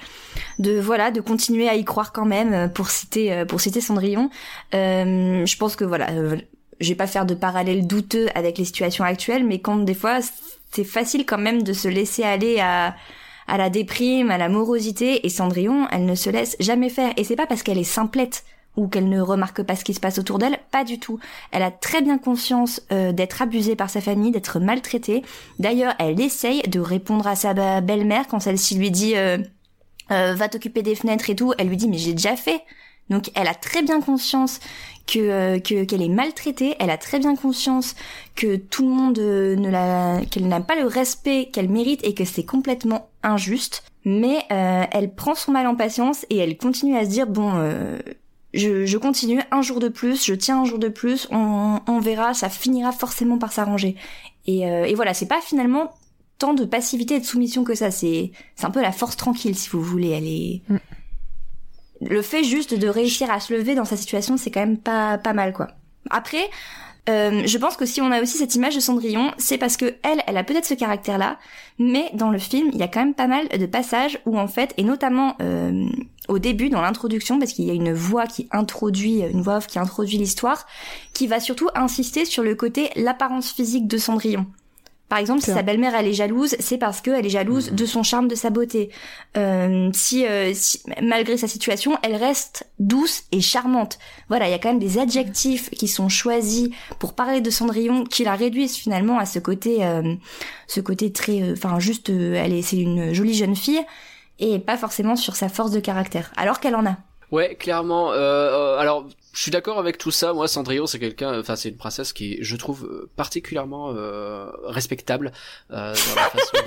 de voilà de continuer à y croire quand même euh, pour citer euh, pour citer Cendrillon Euh, je pense que voilà euh, je vais pas faire de parallèle douteux avec les situations actuelles mais quand des fois c'est facile quand même de se laisser aller à la déprime, à la morosité, et Cendrillon, elle ne se laisse jamais faire. Et c'est pas parce qu'elle est simplette ou qu'elle ne remarque pas ce qui se passe autour d'elle, pas du tout. Elle a très bien conscience euh, d'être abusée par sa famille, d'être maltraitée. D'ailleurs, elle essaye de répondre à sa belle-mère quand celle-ci lui dit euh, euh, va t'occuper des fenêtres et tout. Elle lui dit mais j'ai déjà fait. Donc elle a très bien conscience que euh, que qu'elle est maltraitée, elle a très bien conscience que tout le monde euh, ne la qu'elle n'a pas le respect qu'elle mérite et que c'est complètement injuste, mais euh, elle prend son mal en patience et elle continue à se dire bon euh, je, je continue un jour de plus, je tiens un jour de plus, on, on verra, ça finira forcément par s'arranger. Et, euh, et voilà, c'est pas finalement tant de passivité et de soumission que ça, c'est c'est un peu la force tranquille si vous voulez, elle est Mm. Le fait juste de réussir à se lever dans sa situation, c'est quand même pas pas mal quoi. Après euh, je pense que si on a aussi cette image de Cendrillon, c'est parce que elle, elle a peut-être ce caractère-là, mais dans le film, il y a quand même pas mal de passages où en fait, et notamment euh, au début dans l'introduction, parce qu'il y a une voix qui introduit, une voix off qui introduit l'histoire, qui va surtout insister sur le côté l'apparence physique de Cendrillon. Par exemple, si sa belle-mère elle est jalouse, c'est parce qu'elle est jalouse de son charme, de sa beauté. Euh, si, euh, si- malgré sa situation, elle reste douce et charmante. Voilà, il y a quand même des adjectifs qui sont choisis pour parler de Cendrillon, qui la réduisent finalement à ce côté, euh, ce côté très, euh, enfin juste, euh, elle est, c'est une jolie jeune fille et pas forcément sur sa force de caractère, alors qu'elle en a. Ouais, clairement. Euh, euh, alors, je suis d'accord avec tout ça. Moi, Cendrillon, c'est quelqu'un, enfin, c'est une princesse qui, je trouve, euh, particulièrement euh, respectable euh, dans la façon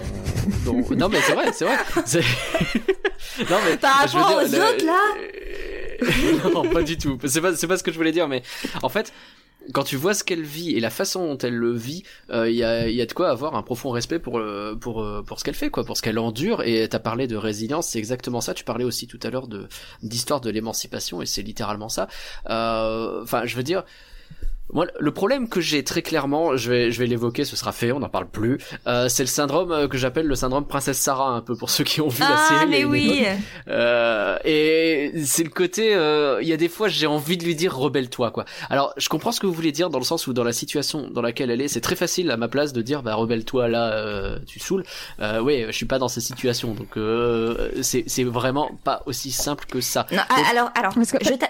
dont, Non, mais c'est vrai, c'est vrai. C'est- non, mais Par je veux rapport dire, aux le- autres, là non, pas du tout. C'est pas, c'est pas ce que je voulais dire, mais en fait. Quand tu vois ce qu'elle vit et la façon dont elle le vit, euh, il y, a, y a de quoi avoir un profond respect pour euh, pour euh, pour ce qu'elle fait, quoi, pour ce qu'elle endure. Et t'as parlé de résilience, c'est exactement ça. Tu parlais aussi tout à l'heure de d'histoire de l'émancipation, et c'est littéralement ça. Euh, Enfin, je veux dire, moi, le problème que j'ai très clairement, je vais, je vais l'évoquer, ce sera fait, on n'en parle plus. Euh, c'est le syndrome euh, que j'appelle le syndrome princesse Sarah, un peu pour ceux qui ont vu la Ah, série. il y a mais une oui. Euh, et c'est le côté, euh, il y a des fois j'ai envie de lui dire rebelle-toi quoi. Alors je comprends ce que vous voulez dire dans le sens où dans la situation dans laquelle elle est, c'est très facile à ma place de dire bah rebelle-toi là, euh, tu saoules. Euh, oui, je suis pas dans cette situation donc euh, c'est c'est vraiment pas aussi simple que ça. Non, alors, alors, que-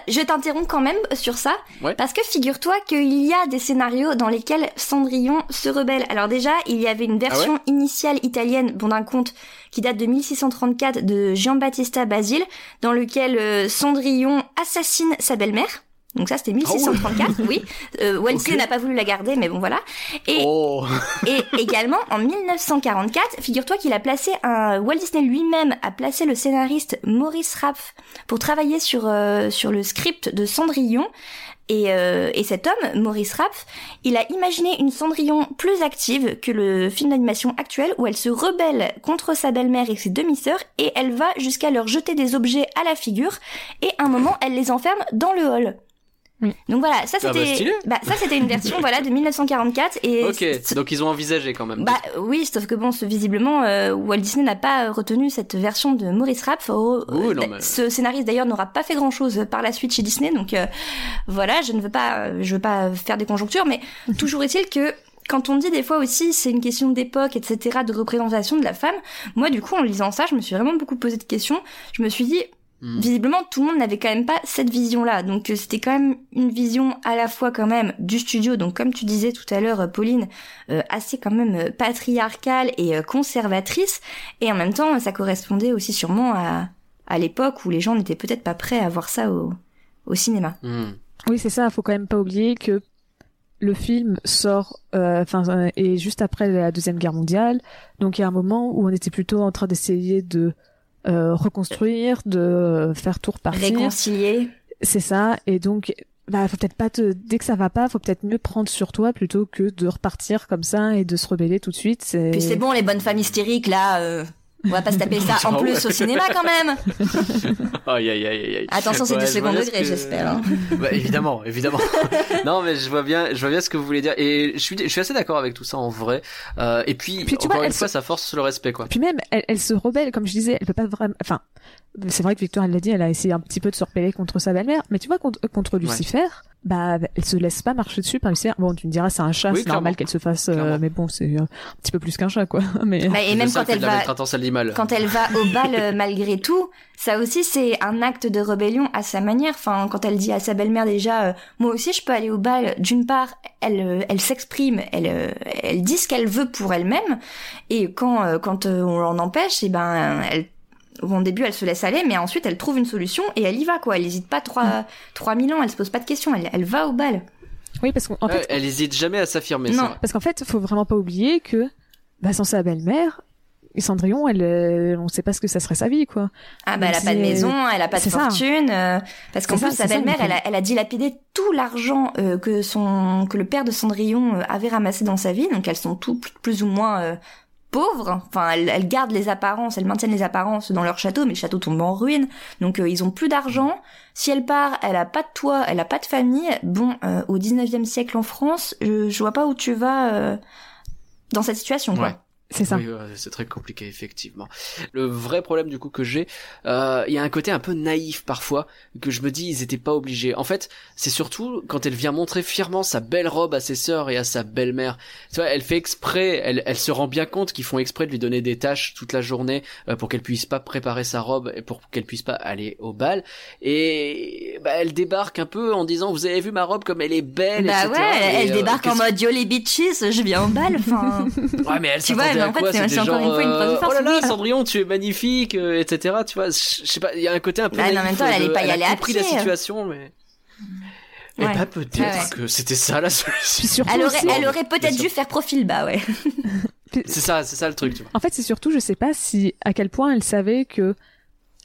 je t'interromps quand même sur ça, Ouais. parce que figure-toi qu'il y a des scénarios dans lesquels Cendrillon se rebelle. Alors déjà, il y avait une version initiale italienne, bon d'un conte, qui date de 1634 de Giambattista Basile, dans lequel euh, Cendrillon assassine sa belle-mère. Donc ça, c'était 1634, oui. Euh, Walt Disney Ok. n'a pas voulu la garder, mais bon voilà. Et, Oh. et également, en 1944, figure-toi qu'il a placé un Walt Disney lui-même a placé le scénariste Maurice Rapf pour travailler sur euh, sur le script de Cendrillon. Et, euh, et cet homme, Maurice Rapf, il a imaginé une Cendrillon plus active que le film d'animation actuel où elle se rebelle contre sa belle-mère et ses demi-sœurs et elle va jusqu'à leur jeter des objets à la figure et un moment elle les enferme dans le hall. Donc voilà, ça Ah bah, c'était bah, ça c'était une version voilà de 1944 et Ok, donc ils ont envisagé quand même. bah oui, sauf que bon, ce- visiblement, euh, Walt Disney n'a pas euh, retenu cette version de Maurice Rapf. Oh, Oui, euh, non, mais- Ce scénariste d'ailleurs n'aura pas fait grand-chose par la suite chez Disney, donc euh, voilà, je ne veux pas, euh, je veux pas faire des conjonctures, mais toujours est-il que quand on dit des fois aussi c'est une question d'époque, etc., de représentation de la femme, moi du coup en lisant ça, je me suis vraiment beaucoup posé de questions. Je me suis dit, Hmm. visiblement tout le monde n'avait quand même pas cette vision-là. Donc euh, c'était quand même une vision à la fois quand même du studio, donc comme tu disais tout à l'heure, euh, Pauline, euh, assez quand même euh, patriarcale et euh, conservatrice, et en même temps ça correspondait aussi sûrement à, à l'époque où les gens n'étaient peut-être pas prêts à voir ça au, au cinéma. Hmm. Oui, c'est ça. Faut quand même pas oublier que le film sort, euh, enfin, euh, et juste après la deuxième guerre mondiale. Donc il y a un moment où on était plutôt en train d'essayer de euh, reconstruire, de faire tout repartir. Réconcilier. C'est ça. Et donc, bah, faut peut-être pas te, dès que ça va pas, faut peut-être mieux prendre sur toi plutôt que de repartir comme ça et de se rebeller tout de suite. Puis c'est bon les bonnes femmes hystériques là. euh, on va pas se taper ça en Ah plus ouais. au cinéma quand même. Aïe aïe aïe aïe, aïe. Attention, c'est Ouais, du second degré, que- j'espère. hein. Bah, évidemment, évidemment. non, mais je vois bien, je vois bien ce que vous voulez dire, et je suis, je suis assez d'accord avec tout ça en vrai. Euh, et puis, Puis tu encore vois, une elle fois, se- ça force le respect, quoi. Puis même, elle, elle se rebelle, comme je disais, elle peut pas vraiment. Enfin, c'est vrai que Victoire, elle l'a dit, elle a essayé un petit peu de se rebeller contre sa belle-mère, mais tu vois, contre, contre Lucifer, bah, elle se laisse pas marcher dessus par Lucifer. Bon, tu me diras, c'est un chat, Oui, c'est normal qu'elle se fasse, euh, mais bon, c'est euh, un petit peu plus qu'un chat, quoi. Mais Bah, et même quand elle de la va quand elle va au bal euh, malgré tout, ça aussi c'est un acte de rébellion à sa manière. Enfin, quand elle dit à sa belle-mère déjà, euh, moi aussi je peux aller au bal. D'une part, elle euh, elle s'exprime, elle euh, elle dit ce qu'elle veut pour elle-même, et quand euh, quand euh, on l'en empêche, et ben elle Au début, elle se laisse aller, mais ensuite, elle trouve une solution et elle y va, quoi. Elle hésite pas trois, trois mille ans, elle se pose pas de questions, elle, elle va au bal. Oui, parce qu'en fait, elle hésite jamais à s'affirmer. Non. parce qu'en fait, faut vraiment pas oublier que, bah, sans sa belle-mère, Cendrillon, elle, euh, on sait pas ce que ça serait sa vie, quoi. Ah bah elle a pas de maison, elle a pas de c'est ça. fortune, euh, parce qu'en plus sa belle-mère, elle a, elle a dilapidé tout l'argent euh, que son que le père de Cendrillon euh, avait ramassé dans sa vie, donc elles sont tout plus, plus ou moins euh, pauvres. Enfin, elles, gardent les apparences, elles maintiennent les apparences dans leur château, mais le château tombe en ruine, donc euh, ils ont plus d'argent. Si elle part, elle a pas de toit, elle a pas de famille. Bon, euh, au 19e siècle en France, je, je vois pas où tu vas euh, dans cette situation. Quoi. C'est ça. Oui, c'est très compliqué effectivement. Le vrai problème du coup que j'ai, euh, il y a un côté un peu naïf parfois que je me dis ils étaient pas obligés. En fait, c'est surtout quand elle vient montrer fièrement sa belle robe à ses sœurs et à sa belle-mère. Tu vois, elle fait exprès, elle, elle se rend bien compte qu'ils font exprès de lui donner des tâches toute la journée euh, pour qu'elle puisse pas préparer sa robe et pour qu'elle puisse pas aller au bal. Et bah, elle débarque un peu en disant vous avez vu ma robe comme elle est belle. Bah etc. ouais, elle, Et, elle euh, débarque en mode yo les bitches, je viens au bal. Enfin, Ouais, mais elle Tu vois, s'attendait mais en fait, quoi c'est- encore genre, une fois une preuve de euh, force. Oh là là, Oui. Cendrillon, tu es magnifique, euh, etc. Tu vois, je sais pas, il y a un côté un peu Bah, en même temps, elle allait pas y aller à compris pied. la situation, mais... Et Ouais. bah peut-être Ouais, ouais. que c'était ça la solution. elle aurait, elle aurait peut-être dû faire profil bas, ouais. C'est ça, c'est ça le truc, tu vois. En fait, c'est surtout, je sais pas si à quel point elle savait que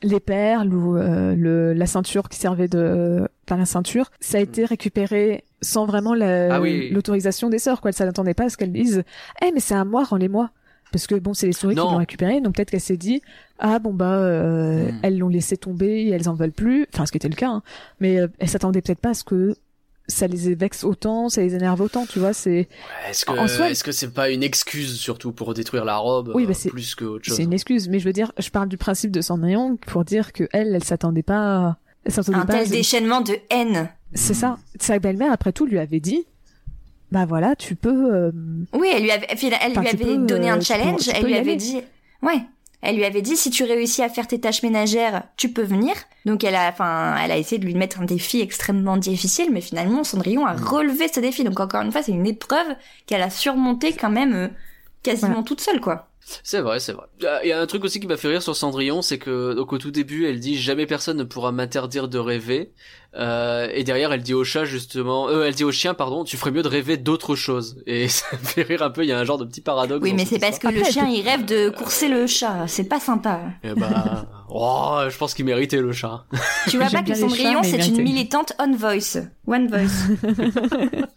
les perles ou euh, le, la ceinture qui servait de, enfin la ceinture, ça a été récupéré sans vraiment la- Ah oui. l'autorisation des sœurs. Quoi, elle s'attendait pas à ce qu'elles disent, eh mais c'est à moi, rends-les-moi. Parce que bon, c'est les souris qui l'ont récupéré, donc peut-être qu'elle s'est dit, ah bon bah, euh, Hmm. elles l'ont laissé tomber, et elles en veulent plus. Enfin, ce qui était le cas. hein. Mais euh, elle s'attendait peut-être pas à ce que ça les vexe autant, ça les énerve autant, tu vois. C'est Ouais, Est-ce que En soi- est-ce que c'est pas une excuse surtout pour détruire la robe Oui, euh, bah, c'est- plus que autre chose C'est une excuse, mais je veux dire, je parle du principe de Cendrillon pour dire que elle, elle s'attendait pas, elle s'attendait Un pas. à- tel déchaînement de haine. C'est ça. Sa belle-mère, après tout, lui avait dit, bah voilà, tu peux. euh, Oui, elle lui avait, elle Enfin, lui avait peux, donné euh, un tu challenge. peux- tu elle lui avait aller. dit, ouais. Elle lui avait dit si tu réussis à faire tes tâches ménagères, tu peux venir. Donc elle a, enfin, elle a essayé de lui mettre un défi extrêmement difficile, mais finalement Cendrillon a relevé ce défi. Donc encore une fois, c'est une épreuve qu'elle a surmontée quand même euh, quasiment Voilà. toute seule, quoi. C'est vrai, c'est vrai. Ah, Il y a un truc aussi qui m'a fait rire sur Cendrillon, c'est que donc au tout début, elle dit jamais personne ne pourra m'interdire de rêver. Euh, et derrière, elle dit au chat justement, euh, elle dit au chien pardon, tu ferais mieux de rêver d'autres choses. Et ça me fait rire un peu. Il y a un genre de petit paradoxe. Oui, mais c'est parce que le chien il rêve de courser le chat. C'est pas sympa. Eh bah, oh, je pense qu'il méritait le chat. Tu vois pas que Cendrillon c'est une militante on voice, one voice.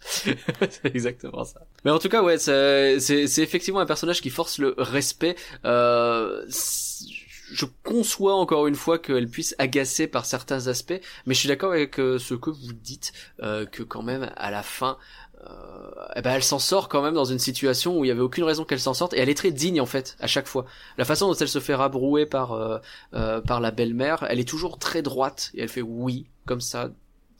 c'est exactement ça. Mais en tout cas, ouais, c'est effectivement un personnage qui force le respect. Euh, je conçois encore une fois qu'elle puisse agacer par certains aspects, mais je suis d'accord avec euh, ce que vous dites, euh, que quand même à la fin, euh, eh ben elle s'en sort quand même dans une situation où il y avait aucune raison qu'elle s'en sorte et elle est très digne en fait à chaque fois. La façon dont elle se fait rabrouer par euh, par la belle-mère, elle est toujours très droite et elle fait oui comme ça,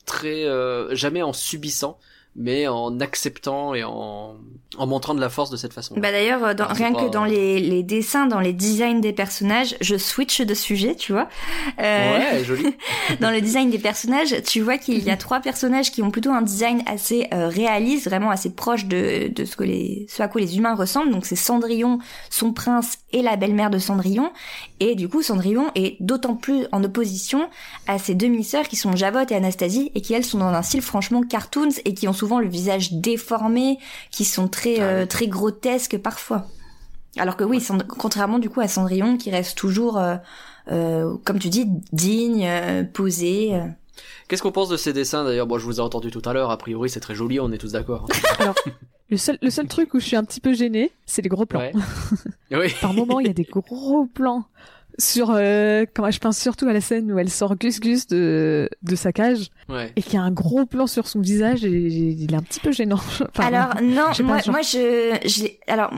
très jamais en subissant mais en acceptant et en, en montrant de la force de cette façon. Bah d'ailleurs, euh, rien pas- que dans les, les dessins, dans les designs des personnages, je switch de sujet, tu vois. Euh, Ouais, joli. dans le design des personnages, tu vois qu'il y a trois personnages qui ont plutôt un design assez euh, réaliste, vraiment assez proche de, de ce que les, ce à quoi les humains ressemblent. Donc c'est Cendrillon, son prince et la belle-mère de Cendrillon. Et du coup, Cendrillon est d'autant plus en opposition à ses demi-sœurs qui sont Javotte et Anastasie et qui elles sont dans un style franchement cartoons et qui ont souvent le visage déformé, qui sont très Ah euh, oui. très grotesques parfois. Alors que oui, Cend- contrairement du coup à Cendrillon qui reste toujours, euh, euh, comme tu dis, digne, euh, posé. euh. Qu'est-ce qu'on pense de ces dessins d'ailleurs? Bon, je vous ai entendu tout à l'heure. A priori, c'est très joli. On est tous d'accord. hein. Le seul, le seul truc où je suis un petit peu gênée, c'est les gros plans. Ouais. oui. Par moment, il y a des gros plans sur, euh, quand je pense surtout à la scène où elle sort Gus Gus de, de sa cage Ouais. et qu'il y a un gros plan sur son visage et il est un petit peu gênant. Enfin, alors non, moi, genre- moi je, je l'ai- alors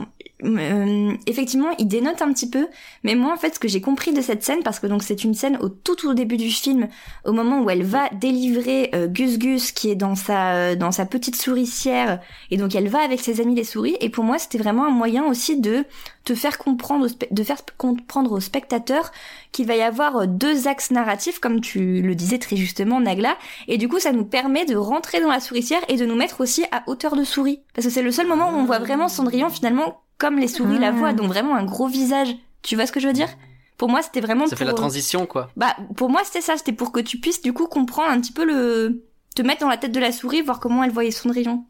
euh, effectivement, il dénote un petit peu, mais moi en fait ce que j'ai compris de cette scène, parce que donc c'est une scène au tout tout début du film, au moment où elle va délivrer euh, Gus Gus qui est dans sa euh, dans sa petite souricière, et donc elle va avec ses amis les souris, et pour moi c'était vraiment un moyen aussi de te faire comprendre, de faire comprendre au spectateur qu'il va y avoir deux axes narratifs, comme tu le disais très justement Nagla, et du coup ça nous permet de rentrer dans la souricière et de nous mettre aussi à hauteur de souris, parce que c'est le seul moment où on voit vraiment Cendrillon finalement comme les souris la Ah. voient, donc vraiment un gros visage. Tu vois ce que je veux dire? Pour moi, c'était vraiment Ça fait la transition, quoi. Bah, pour moi, c'était ça. C'était pour que tu puisses, du coup, comprendre un petit peu le... te mettre dans la tête de la souris, voir comment elle voyait Cendrillon.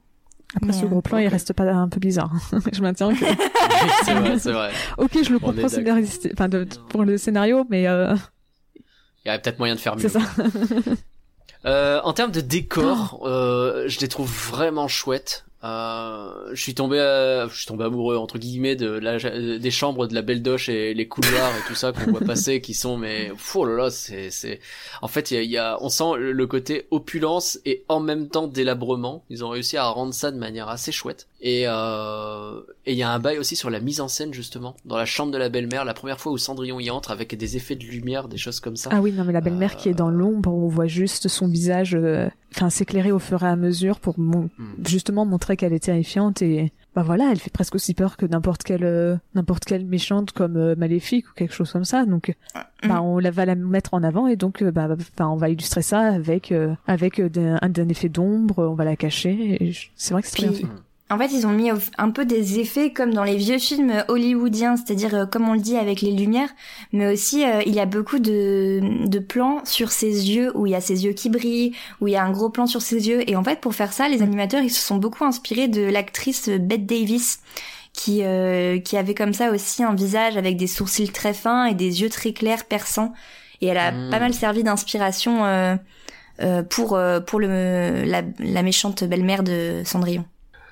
Après, Mais, ce gros plan, ok. il reste pas un peu bizarre. je maintiens que. C'est vrai, c'est vrai. ok, je le On comprends d'accord. scénaristique- enfin, de- pour le scénario, mais euh, Il y a peut-être moyen de faire mieux. c'est ça. Euh, en termes de décor, euh, je les trouve vraiment chouettes. Euh, je suis tombé, euh, je suis tombé amoureux entre guillemets de la, des chambres de la Belle Doche et les couloirs et tout ça qu'on voit passer, qui sont mais oh là là, c'est c'est. En fait, il y a, on sent le côté opulence et en même temps délabrement. Ils ont réussi à rendre ça de manière assez chouette. Et euh, et il y a un bail aussi sur la mise en scène justement dans la chambre de la belle-mère, la première fois où Cendrillon y entre avec des effets de lumière, des choses comme ça. Ah oui, non, mais la belle-mère qui est dans l'ombre, on voit juste son visage, euh, enfin, s'éclairer au fur et à mesure pour mon- Hmm. justement montrer qu'elle est terrifiante et, bah voilà, elle fait presque aussi peur que n'importe quelle, euh, n'importe quelle méchante comme euh, Maléfique ou quelque chose comme ça. Donc, bah, on la va la mettre en avant et donc, euh, bah, bah, on va illustrer ça avec, euh, avec euh, d'un effet d'ombre, on va la cacher. je- c'est vrai que c'est très bien fait. En fait, ils ont mis un peu des effets comme dans les vieux films hollywoodiens, c'est-à-dire euh, comme on le dit avec les lumières, mais aussi euh, il y a beaucoup de, de plans sur ses yeux où il y a ses yeux qui brillent, où il y a un gros plan sur ses yeux. Et en fait, pour faire ça, les animateurs ils se sont beaucoup inspirés de l'actrice Bette Davis. Qui, euh, qui avait comme ça aussi un visage avec des sourcils très fins et des yeux très clairs perçants et elle a Mm. pas mal servi d'inspiration euh, euh, pour euh, pour le la, la méchante belle-mère de Cendrillon.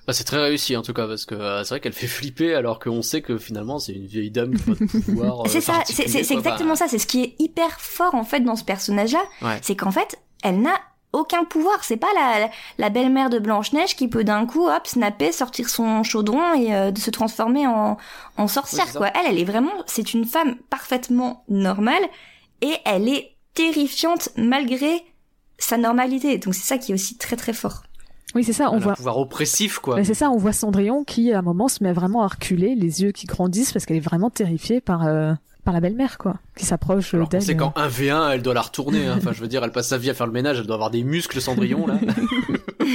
Bah, c'est très réussi en tout cas parce que euh, c'est vrai qu'elle fait flipper alors qu'on sait que finalement c'est une vieille dame qui a pas de pouvoir. euh, C'est ça, c'est quoi. exactement ça. C'est ce qui est hyper fort en fait dans ce personnage-là, Ouais. c'est qu'en fait, elle n'a aucun pouvoir. C'est pas la, la belle-mère de Blanche Neige qui peut d'un coup, hop, snapper, sortir son chaudron et euh, de se transformer en, en sorcière. Oui, quoi. Elle, elle est vraiment, c'est une femme parfaitement normale et elle est terrifiante malgré sa normalité. Donc c'est ça qui est aussi très très fort. Oui, c'est ça, on a voit. un pouvoir oppressif quoi. Bah, c'est ça, on voit Cendrillon qui, à un moment, se met vraiment à reculer, les yeux qui grandissent parce qu'elle est vraiment terrifiée par, euh, par la belle-mère, quoi, qui s'approche euh, d'elle. sait qu'en 1v1 elle doit la retourner. hein. Enfin je veux dire elle passe sa vie à faire le ménage, elle doit avoir des muscles Cendrillon là.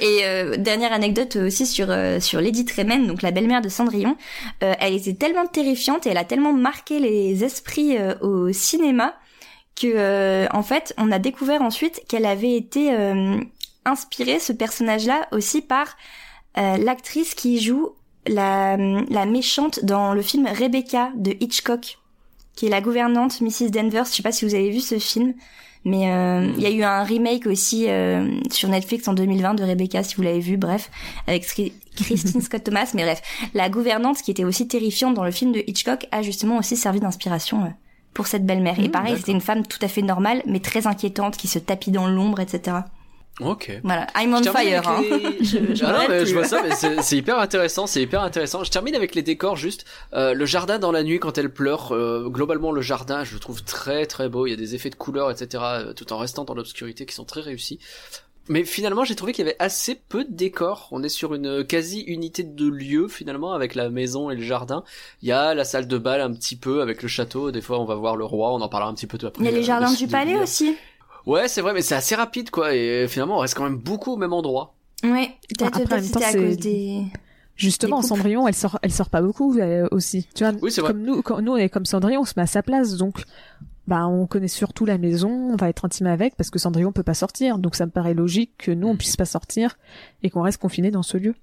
Et euh, dernière anecdote aussi sur euh, sur Lady Tremaine, donc la belle-mère de Cendrillon, euh, elle était tellement terrifiante et elle a tellement marqué les esprits euh, au cinéma que euh, en fait on a découvert ensuite qu'elle avait été inspirée ce personnage-là aussi par euh, l'actrice qui joue la la méchante dans le film Rebecca de Hitchcock, qui est la gouvernante Mrs Danvers. Je sais pas si vous avez vu ce film. Mais euh, il y a eu un remake aussi euh, sur Netflix en 2020 de Rebecca, si vous l'avez vu, bref, avec Christine Scott Thomas. Mais bref, la gouvernante qui était aussi terrifiante dans le film de Hitchcock a justement aussi servi d'inspiration euh, pour cette belle-mère. Et Mmh, pareil, c'était une femme tout à fait normale, mais très inquiétante, qui se tapit dans l'ombre, etc. ok. Voilà, I'm on fire. Hein. les- Je- je Ah non, mais je vois ça, mais c'est hyper intéressant, c'est hyper intéressant. Je termine avec les décors juste. Euh, le jardin dans la nuit quand elle pleure, euh, globalement le jardin, je le trouve très très beau. Il y a des effets de couleurs, etc. euh, tout en restant dans l'obscurité qui sont très réussis. Mais finalement, j'ai trouvé qu'il y avait assez peu de décors. On est sur une quasi-unité de lieu finalement avec la maison et le jardin. Il y a la salle de bal un petit peu avec le château. Des fois, on va voir le roi. On en parlera un petit peu tout après. Il y a les euh, jardins du palais aussi. Ouais, c'est vrai, mais c'est assez rapide quoi. Et finalement, on reste quand même beaucoup au même endroit. Ouais, peut-être même c'était à cause des... Justement, Des. Cendrillon, elle sort, elle sort pas beaucoup euh, aussi. Tu vois, Oui, c'est vrai. comme nous, quand nous on est comme Cendrillon, on se met à sa place, donc bah on connaît surtout la maison, on va être intime avec parce que Cendrillon peut pas sortir, donc ça me paraît logique que nous on Mm. puisse pas sortir et qu'on reste confiné dans ce lieu.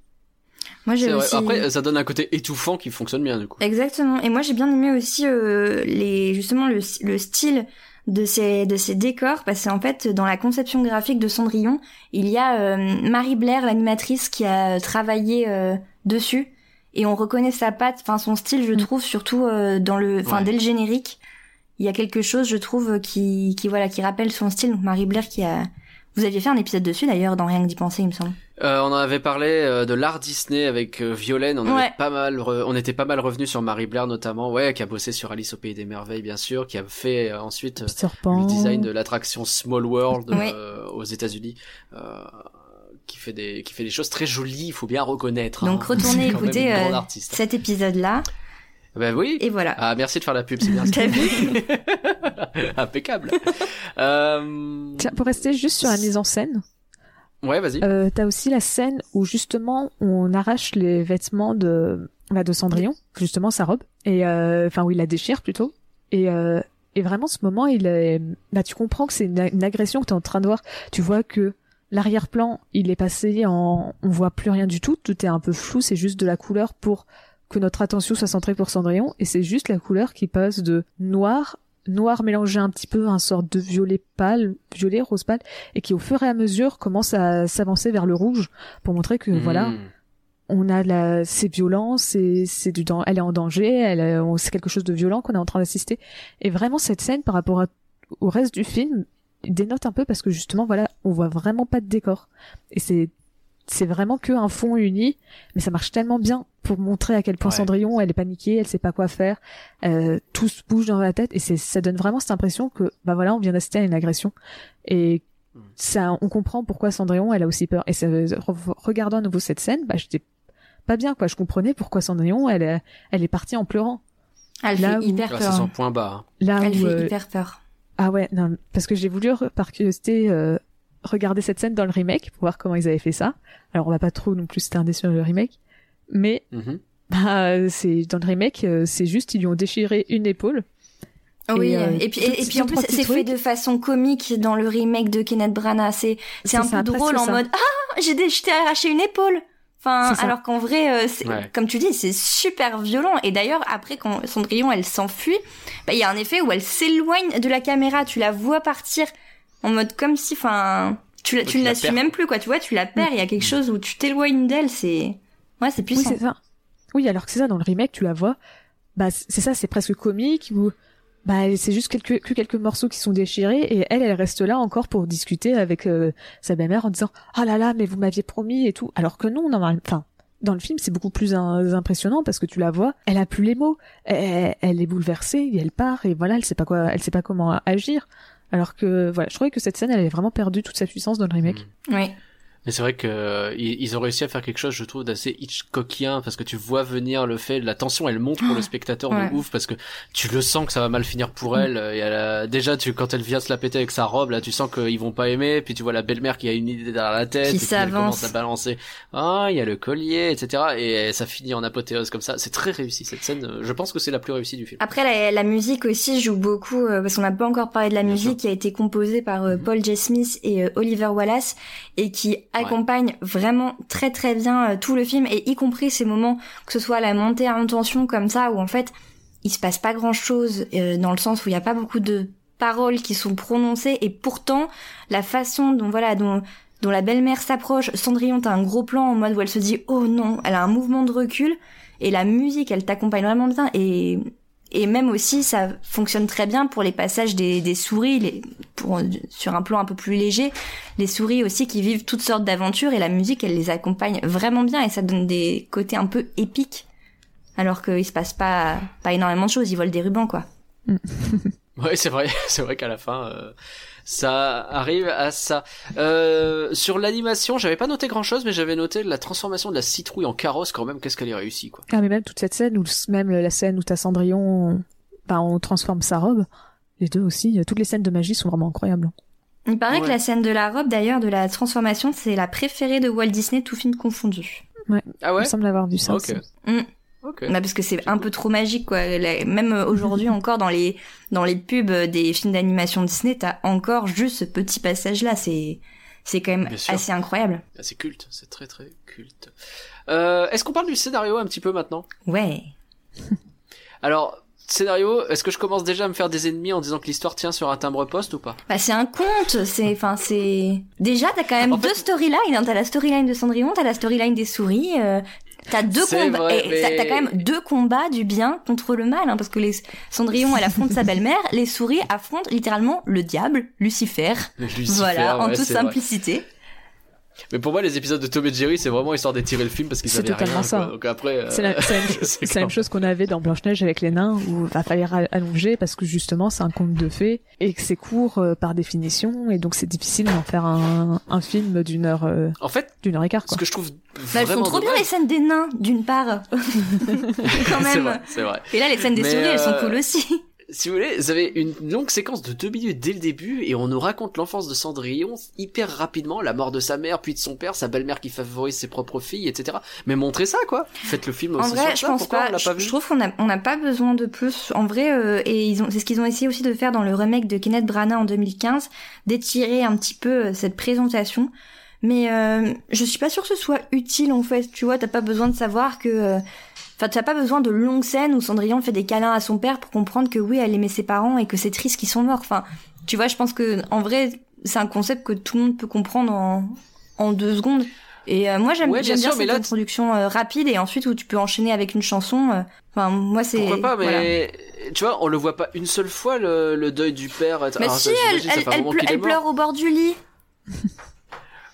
Moi, j'ai aussi... Après, ça donne un côté étouffant qui fonctionne bien du coup. Exactement. Et moi, j'ai bien aimé aussi euh, les justement le, le style de ces de ces décors parce qu'en fait, dans la conception graphique de Cendrillon, il y a euh, Marie Blair, l'animatrice, qui a travaillé euh, dessus et on reconnaît sa patte, enfin son style, je Mm. trouve surtout euh, dans le, enfin Ouais. dès le générique, il y a quelque chose, je trouve, qui qui voilà, qui rappelle son style. Donc Marie Blair qui a vous aviez fait un épisode dessus d'ailleurs dans Rien que d'y penser, il me semble. Euh, on en avait parlé euh, de l'art Disney avec euh, Violaine. On Ouais. avait pas mal, re- on était pas mal revenu sur Marie Blair notamment, ouais, qui a bossé sur Alice au pays des merveilles bien sûr, qui a fait euh, ensuite euh, le design de l'attraction Small World Ouais. euh, aux États-Unis. Euh, qui fait des qui fait des choses très jolies, il faut bien reconnaître. Donc hein. retournez quand même écouter euh, cet épisode-là Ben oui. et voilà. Ah merci de faire la pub, c'est bien. T'as vu Impeccable. euh... Tiens, pour rester juste sur la mise en scène, Ouais, vas-y. euh, t'as aussi la scène où justement on arrache les vêtements de bah, de Cendrillon, justement sa robe, et euh, enfin où il la déchire plutôt. Et, euh, et vraiment, ce moment, il est, bah, tu comprends que c'est une, une agression que tu es en train de voir. Tu vois que l'arrière-plan, il est passé en, on voit plus rien du tout. Tout est un peu flou. C'est juste de la couleur pour que notre attention soit centrée pour Cendrillon. Et c'est juste la couleur qui passe de noir, noir mélangé un petit peu à un sorte de violet pâle, violet, rose pâle, et qui au fur et à mesure commence à s'avancer vers le rouge pour montrer que voilà, Hmm. on a la, c'est violent, c'est, c'est du, elle est en danger, elle, on- c'est quelque chose de violent qu'on est en train d'assister. Et vraiment, cette scène, par rapport à- au reste du film, dénote un peu parce que justement, voilà, on voit vraiment pas de décor. Et c'est, c'est vraiment que un fond uni, mais ça marche tellement bien pour montrer à quel point Ouais. Cendrillon, elle est paniquée, elle sait pas quoi faire, euh, tout se bouge dans la tête, et c'est, ça donne vraiment cette impression que, bah voilà, on vient d'assister à une agression. Et Mm. ça, on comprend pourquoi Cendrillon, elle a aussi peur. Et ça, re- regardant à nouveau cette scène, bah, j'étais pas bien, quoi. Je comprenais pourquoi Cendrillon, elle, est- elle est partie en pleurant. Elle Là fait où- hyper Ah, c'est peur. son point bas. hein. Là Elle où, fait euh, hyper peur. ah ouais, non, parce que j'ai voulu, par curiosité, euh, regarder cette scène dans le remake pour voir comment ils avaient fait ça. Alors, on va pas trop non plus se tarder sur le remake. Mais, Mhm. bah, c'est, dans le remake, euh, c'est juste, ils lui ont déchiré une épaule. Oui, Et, euh, et puis, tout- et, et puis en plus, c'est fait de façon comique dans le remake de Kenneth Branagh. C'est, c'est C'est un ça, peu drôle en ça. mode Ah, j'ai dé- je t'ai arraché une épaule. Enfin, alors qu'en vrai, euh, c'est- Ouais. comme tu dis, c'est super violent. Et d'ailleurs, après, quand Cendrillon, elle s'enfuit, bah, il y a un effet où elle s'éloigne de la caméra. Tu la vois partir en mode comme si, enfin, tu, la, Ouais, tu tu ne la la suis même plus, quoi. Tu vois, tu la perds. Il y a quelque chose où tu t'éloignes d'elle. C'est, ouais, c'est Oui, puissant. c'est ça. Oui, alors que c'est ça, dans le remake, tu la vois, bah, c'est ça, c'est presque comique, où, bah, c'est juste quelques, que quelques morceaux qui sont déchirés, et elle, elle reste là encore pour discuter avec euh, sa belle-mère en disant, ah là là, mais vous m'aviez promis et tout. Alors que non, normalement, enfin, dans le film, c'est beaucoup plus un- impressionnant parce que tu la vois, elle a plus les mots, elle, elle est bouleversée, et elle part, et voilà, elle sait pas quoi, elle sait pas comment agir. Alors que, voilà, je trouvais que cette scène, elle avait vraiment perdu toute sa puissance dans le remake. Oui. Mais c'est vrai que euh, ils ont réussi à faire quelque chose, je trouve, d'assez Hitchcockien parce que tu vois venir le fait, la tension, elle monte pour le spectateur Ouais. de ouf parce que tu le sens que ça va mal finir pour elle. Et elle a- déjà, tu quand elle vient se la péter avec sa robe, là, tu sens qu'ils vont pas aimer. Puis tu vois la belle-mère qui a une idée derrière la tête, Qui et puis elle commence à balancer. Ah, il y a le collier, etc. Et ça finit en apothéose comme ça. C'est très réussi cette scène. euh, Je pense que c'est la plus réussie du film. Après, la, la musique aussi joue beaucoup, euh, parce qu'on n'a pas encore parlé de la Bien musique sûr. qui a été composée par euh, Mhm. Paul J. Smith et euh, Oliver Wallace, et qui accompagne vraiment très très bien euh, tout le film, et y compris ces moments, que ce soit la montée en tension comme ça, où en fait, il se passe pas grand chose, dans le sens où il y a pas beaucoup de paroles qui sont prononcées, et pourtant, la façon dont, voilà, dont, dont la belle-mère s'approche, Cendrillon, t'as un gros plan en mode où elle se dit, oh non, elle a un mouvement de recul, et la musique, elle t'accompagne vraiment bien, et et même aussi, ça fonctionne très bien pour les passages des, souris, pour, sur un plan un peu plus léger. Les souris aussi qui vivent toutes sortes d'aventures et la musique, elle les accompagne vraiment bien et ça donne des côtés un peu épiques. Alors qu'il se passe pas, pas énormément de choses, ils volent des rubans, quoi. Ouais, c'est vrai, c'est vrai qu'à la fin, euh, ça arrive à ça. Euh, sur l'animation, j'avais pas noté grand chose, mais j'avais noté la transformation de la citrouille en carrosse quand même. Qu'est-ce qu'elle est réussie, quoi. Ah, mais même toute cette scène, ou même la scène où t'as Cendrillon, on, bah, on transforme sa robe. Les deux aussi, euh, toutes les scènes de magie sont vraiment incroyables. Il paraît Ouais. que la scène de la robe, d'ailleurs, de la transformation, c'est la préférée de Walt Disney, tout film confondu. Ah Il ouais. me semble avoir vu ça Ok. aussi. Mm. Ok. Bah, parce que c'est un peu trop magique quoi. Même aujourd'hui encore dans les dans les pubs des films d'animation Disney, t'as encore juste ce petit passage là. C'est c'est quand même assez incroyable. Ah, C'est culte, c'est très très culte. Euh, Est-ce qu'on parle du scénario un petit peu maintenant? Ouais. Alors, scénario, est-ce que je commence déjà à me faire des ennemis en disant que l'histoire tient sur un timbre-poste ou pas? Bah c'est un conte. C'est enfin c'est déjà t'as quand même En fait- deux storylines. T'as la storyline de Cendrillon, t'as la storyline des souris. euh, T'as deux combats. mais- t'as- quand même deux combats du bien contre le mal, hein, parce que les Cendrillon elle affronte sa belle-mère, les souris affrontent littéralement le diable, Lucifer. Lucifer, voilà, en toute vrai. Mais pour moi, les épisodes de Tom et Jerry, c'est vraiment histoire d'étirer le film parce qu'ils C'est avaient totalement rien. ça. quoi. Donc après, euh, C'est la, c'est la même, c'est c'est la clair. même chose qu'on avait dans Blanche-Neige avec les nains, où il fallait allonger parce que justement c'est un conte de fées et que c'est court euh, par définition et donc c'est difficile d'en faire un, un film d'une heure, euh, En fait, d'une heure et quart ce quoi. que je trouve Bah, elles font trop bien les scènes des nains, d'une part. Quand c'est même. vrai, c'est vrai. Et là, les scènes des Mais, souris, elles sont euh, cool aussi. Si vous voulez, vous avez une longue séquence de deux minutes dès le début et on nous raconte l'enfance de Cendrillon hyper rapidement, la mort de sa mère, puis de son père, sa belle-mère qui favorise ses propres filles, etc. Mais montrez ça, quoi. Faites le film En aussi vrai, sur je ça. pense Pourquoi pas. Je, pas vu je trouve qu'on on n'a pas besoin de plus. En vrai, euh, et ils ont, c'est ce qu'ils ont essayé aussi de faire dans le remake de Kenneth Branagh en 2015, d'étirer un petit peu euh, cette présentation. Mais euh, je suis pas sûre que ce soit utile en fait. Tu vois, t'as pas besoin de savoir que. euh, Enfin, t'as pas besoin de longues scènes où Cendrillon fait des câlins à son père pour comprendre que oui, elle aimait ses parents et que c'est triste qu'ils sont morts. Enfin, tu vois, je pense que en vrai, c'est un concept que tout le monde peut comprendre en, en deux secondes. Et euh, moi, j'aime Ouais, bien bien, cette là, introduction euh, rapide et ensuite où tu peux enchaîner avec une chanson. euh. Enfin, moi, c'est. Pourquoi pas, voilà. mais tu vois, on le voit pas une seule fois le, le deuil du père. Mais Alors, si, ça, elle, ple- pleure au bord du lit.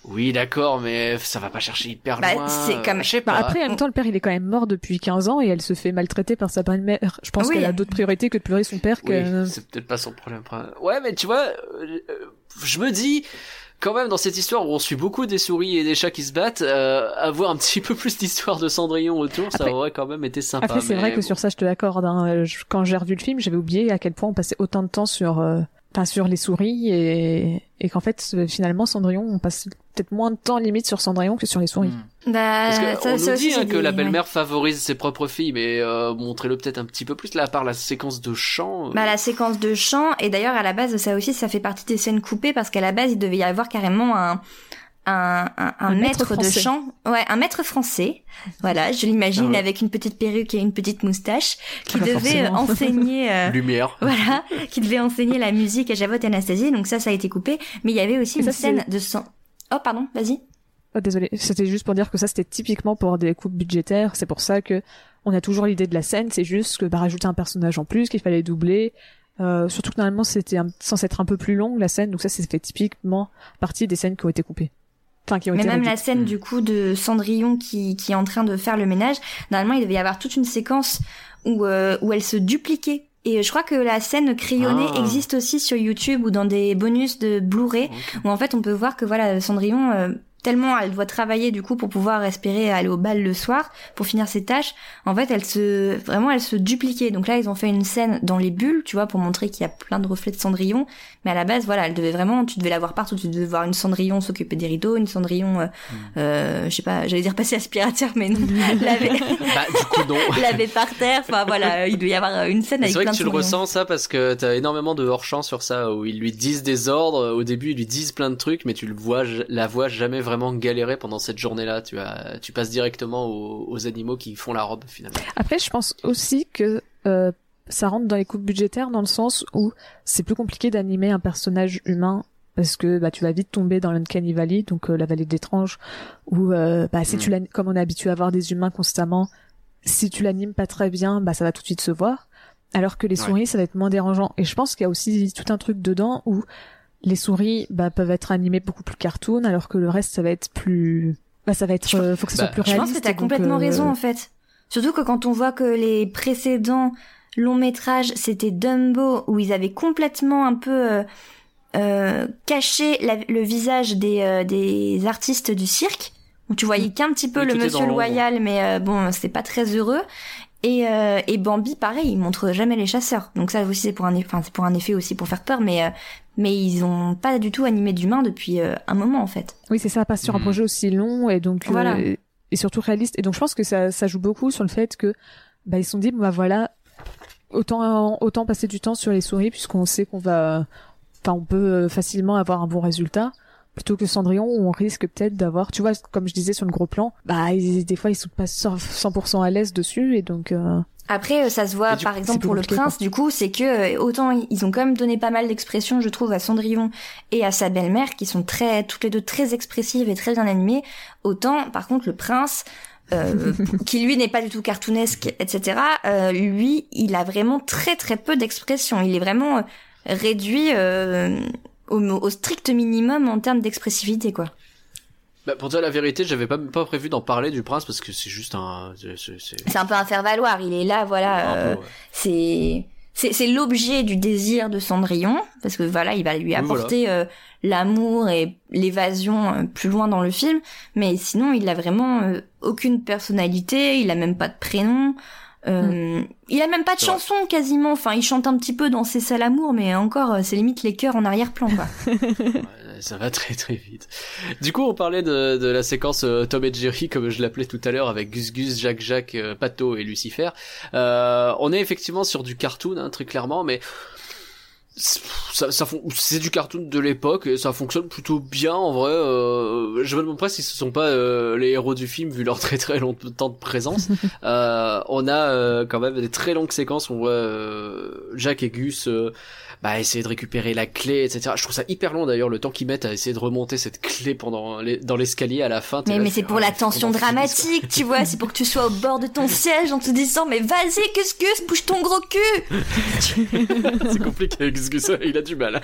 Oui, d'accord, mais ça va pas chercher hyper Bah, loin. c'est comme- Je sais Bah pas. après, en même temps, le père, il est quand même mort depuis 15 ans et elle se fait maltraiter par sa belle-mère. Je pense Oui. qu'elle a d'autres priorités que de pleurer son père que... Oui, c'est peut-être pas son problème. Ouais, mais tu vois, euh, je me dis quand même dans cette histoire où on suit beaucoup des souris et des chats qui se battent, euh, avoir un petit peu plus d'histoire de Cendrillon autour, ça aurait quand même été sympa. Après, c'est vrai que sur ça, je te l'accorde. Hein. Quand j'ai revu le film, j'avais oublié à quel point on passait autant de temps sur, euh, enfin, sur les souris et, et qu'en fait, euh, finalement, Cendrillon, on passe peut-être moins de temps limite sur Cendrillon que sur les souris. Hmm. Bah, Parce que ça, on ça nous dit hein, que des- la ouais. belle-mère favorise ses propres filles, mais euh, montrez-le peut-être un petit peu plus là, à part la séquence de chant. euh, Bah, la séquence de chant, et d'ailleurs, à la base, ça aussi, ça fait partie des scènes coupées, parce qu'à la base, il devait y avoir carrément un, un, un, un maître maître, de chant. Ouais, un maître français. Voilà, je l'imagine Ah ouais. avec une petite perruque et une petite moustache, qui Ah bah, devait euh, forcément. enseigner, euh, Lumière. voilà, qui devait enseigner la musique à Javotte et Anastasie, donc ça, ça a été coupé. Mais il y avait aussi Et une ça, scène de sang. Oh, pardon, vas-y. Oh, désolé, c'était juste pour dire que ça, c'était typiquement pour des coupes budgétaires. C'est pour ça que on a toujours l'idée de la scène. C'est juste que bah, rajouter un personnage en plus qu'il fallait doubler. Euh, surtout que normalement, c'était un- censé être un peu plus long la scène. Donc ça, c'est fait typiquement partie des scènes qui ont été coupées. Enfin, qui ont Mais été même la scène du coup de Cendrillon qui, qui est en train de faire le ménage, normalement il devait y avoir toute une séquence où, euh, où elle se dupliquait. Et je crois que la scène crayonnée Ah. existe aussi sur YouTube ou dans des bonus de Blu-ray où en fait on peut voir que voilà Cendrillon euh, tellement elle doit travailler du coup pour pouvoir espérer aller au bal le soir pour finir ses tâches en fait elle se vraiment elle se dupliquait. Donc là ils ont fait une scène dans les bulles tu vois pour montrer qu'il y a plein de reflets de Cendrillon. Mais à la base voilà elle devait vraiment tu devais la voir partout. Tu devais voir une Cendrillon s'occuper des rideaux une Cendrillon euh, euh, je sais pas j'allais dire passer aspirateur mais non. Laver, Bah, du coup, non. laver par terre. Enfin voilà il devait y avoir une scène avec C'est vrai plein que tu le ressens ça parce que t'as énormément de hors-champ sur ça où ils lui disent des ordres. Au début, ils lui disent plein de trucs, mais tu le vois, la vois jamais vraiment galérer pendant cette journée-là. Tu as, tu passes directement aux, aux animaux qui font la robe finalement. Après, je pense aussi que euh, ça rentre dans les coupes budgétaires dans le sens où c'est plus compliqué d'animer un personnage humain parce que bah tu vas vite tomber dans l'Uncanny Valley, donc euh, la vallée d'étrange, où euh, bah si Mm. tu l'an- comme on est habitué à voir des humains constamment, si tu l'animes pas très bien, bah ça va tout de suite se voir. Alors que les Ouais. souris, ça va être moins dérangeant. Et je pense qu'il y a aussi tout un truc dedans où les souris bah, peuvent être animées beaucoup plus cartoon, alors que le reste, ça va être plus... Bah, ça va être... Je- euh, faut que ça bah, soit plus Je réaliste. pense que t'as complètement euh, raison en fait. Surtout que quand on voit que les précédents longs métrages c'était Dumbo où ils avaient complètement un peu euh, euh, caché la- le visage des, euh, des artistes du cirque. Où tu voyais qu'un petit peu le monsieur loyal, mais euh, bon, c'était pas très heureux. Et, euh, et Bambi, pareil, il montre jamais les chasseurs. Donc ça aussi, c'est pour un, enfin, c'est pour un effet aussi pour faire peur, mais euh, mais ils ont pas du tout animé d'humains depuis euh, un moment en fait. Oui, c'est ça, pas sur un Hmm. projet aussi long et donc euh, Voilà. et surtout réaliste. Et donc je pense que ça, ça joue beaucoup sur le fait que bah ils se sont dit bah voilà autant autant passer du temps sur les souris puisqu'on sait qu'on va enfin on peut facilement avoir un bon résultat plutôt que Cendrillon où on risque peut-être d'avoir tu vois comme je disais sur le gros plan bah ils- des fois ils sont pas 100% à l'aise dessus et donc euh, Après, euh, ça se voit par coup, exemple pour le prince, du coup, c'est que euh, autant ils ont quand même donné pas mal d'expressions, je trouve, à Cendrillon et à sa belle-mère, qui sont très, toutes les deux très expressives et très bien animées. Autant, par contre, le prince, euh, qui lui n'est pas du tout cartoonesque, etc. euh, lui, il a vraiment très très peu d'expression. Il est vraiment euh, réduit euh, au, au strict minimum en termes d'expressivité, quoi. Bah, pour dire la vérité, j'avais pas, pas prévu d'en parler du prince parce que c'est juste un. c'est- c'est- c'est- C'est un peu un faire valoir. Il est là, voilà. euh, ouais. c'est c'est c'est l'objet du désir de Cendrillon parce que voilà il va lui Oui, apporter euh, l'amour et l'évasion euh, plus loin dans le film mais sinon il a vraiment euh, aucune personnalité il a même pas de prénom Euh, Il a même pas de vrai. chanson quasiment. Enfin, il chante un petit peu dans ses salles amour, mais encore, euh, c'est limite les chœurs en arrière-plan, ça va très très vite. Du coup, on parlait de, de la séquence euh, Tom et Jerry, comme je l'appelais tout à l'heure, avec Gus Gus, Jacques Jacques, euh, Pato et Lucifer. Euh, on est effectivement sur du cartoon, hein, très clairement, mais ça, ça fon- c'est du cartoon de l'époque et ça fonctionne plutôt bien en vrai. Euh, je me demande pas si ce sont pas euh, les héros du film vu leur très très long temps de présence. euh, on a euh, quand même des très longues séquences où on voit euh, Jacques et Gus euh, bah, essayer de récupérer la clé, etc. Je trouve ça hyper long d'ailleurs le temps qu'ils mettent à essayer de remonter cette clé pendant les, dans l'escalier à la fin. Mais, là, mais c'est pour ah, la tension dramatique, tu vois. C'est pour que tu sois au bord de ton siège en te disant, mais vas-y, qu'est-ce que bouge ton gros cul. c'est compliqué Gus, il a du mal.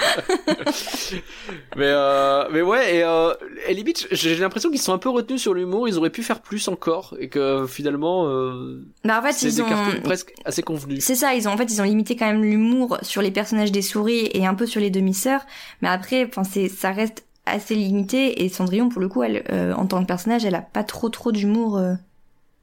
mais euh, mais ouais et, euh, et limite j'ai l'impression qu'ils sont un peu retenus sur l'humour, ils auraient pu faire plus encore et que finalement euh, Bah, en fait, ils des ont, presque assez convenus. C'est ça, ils ont en fait ils ont limité quand même l'humour sur les personnages des souris et un peu sur les demi-sœurs, mais après enfin c'est ça reste assez limité et Cendrillon pour le coup elle euh, en tant que personnage elle a pas trop trop d'humour euh,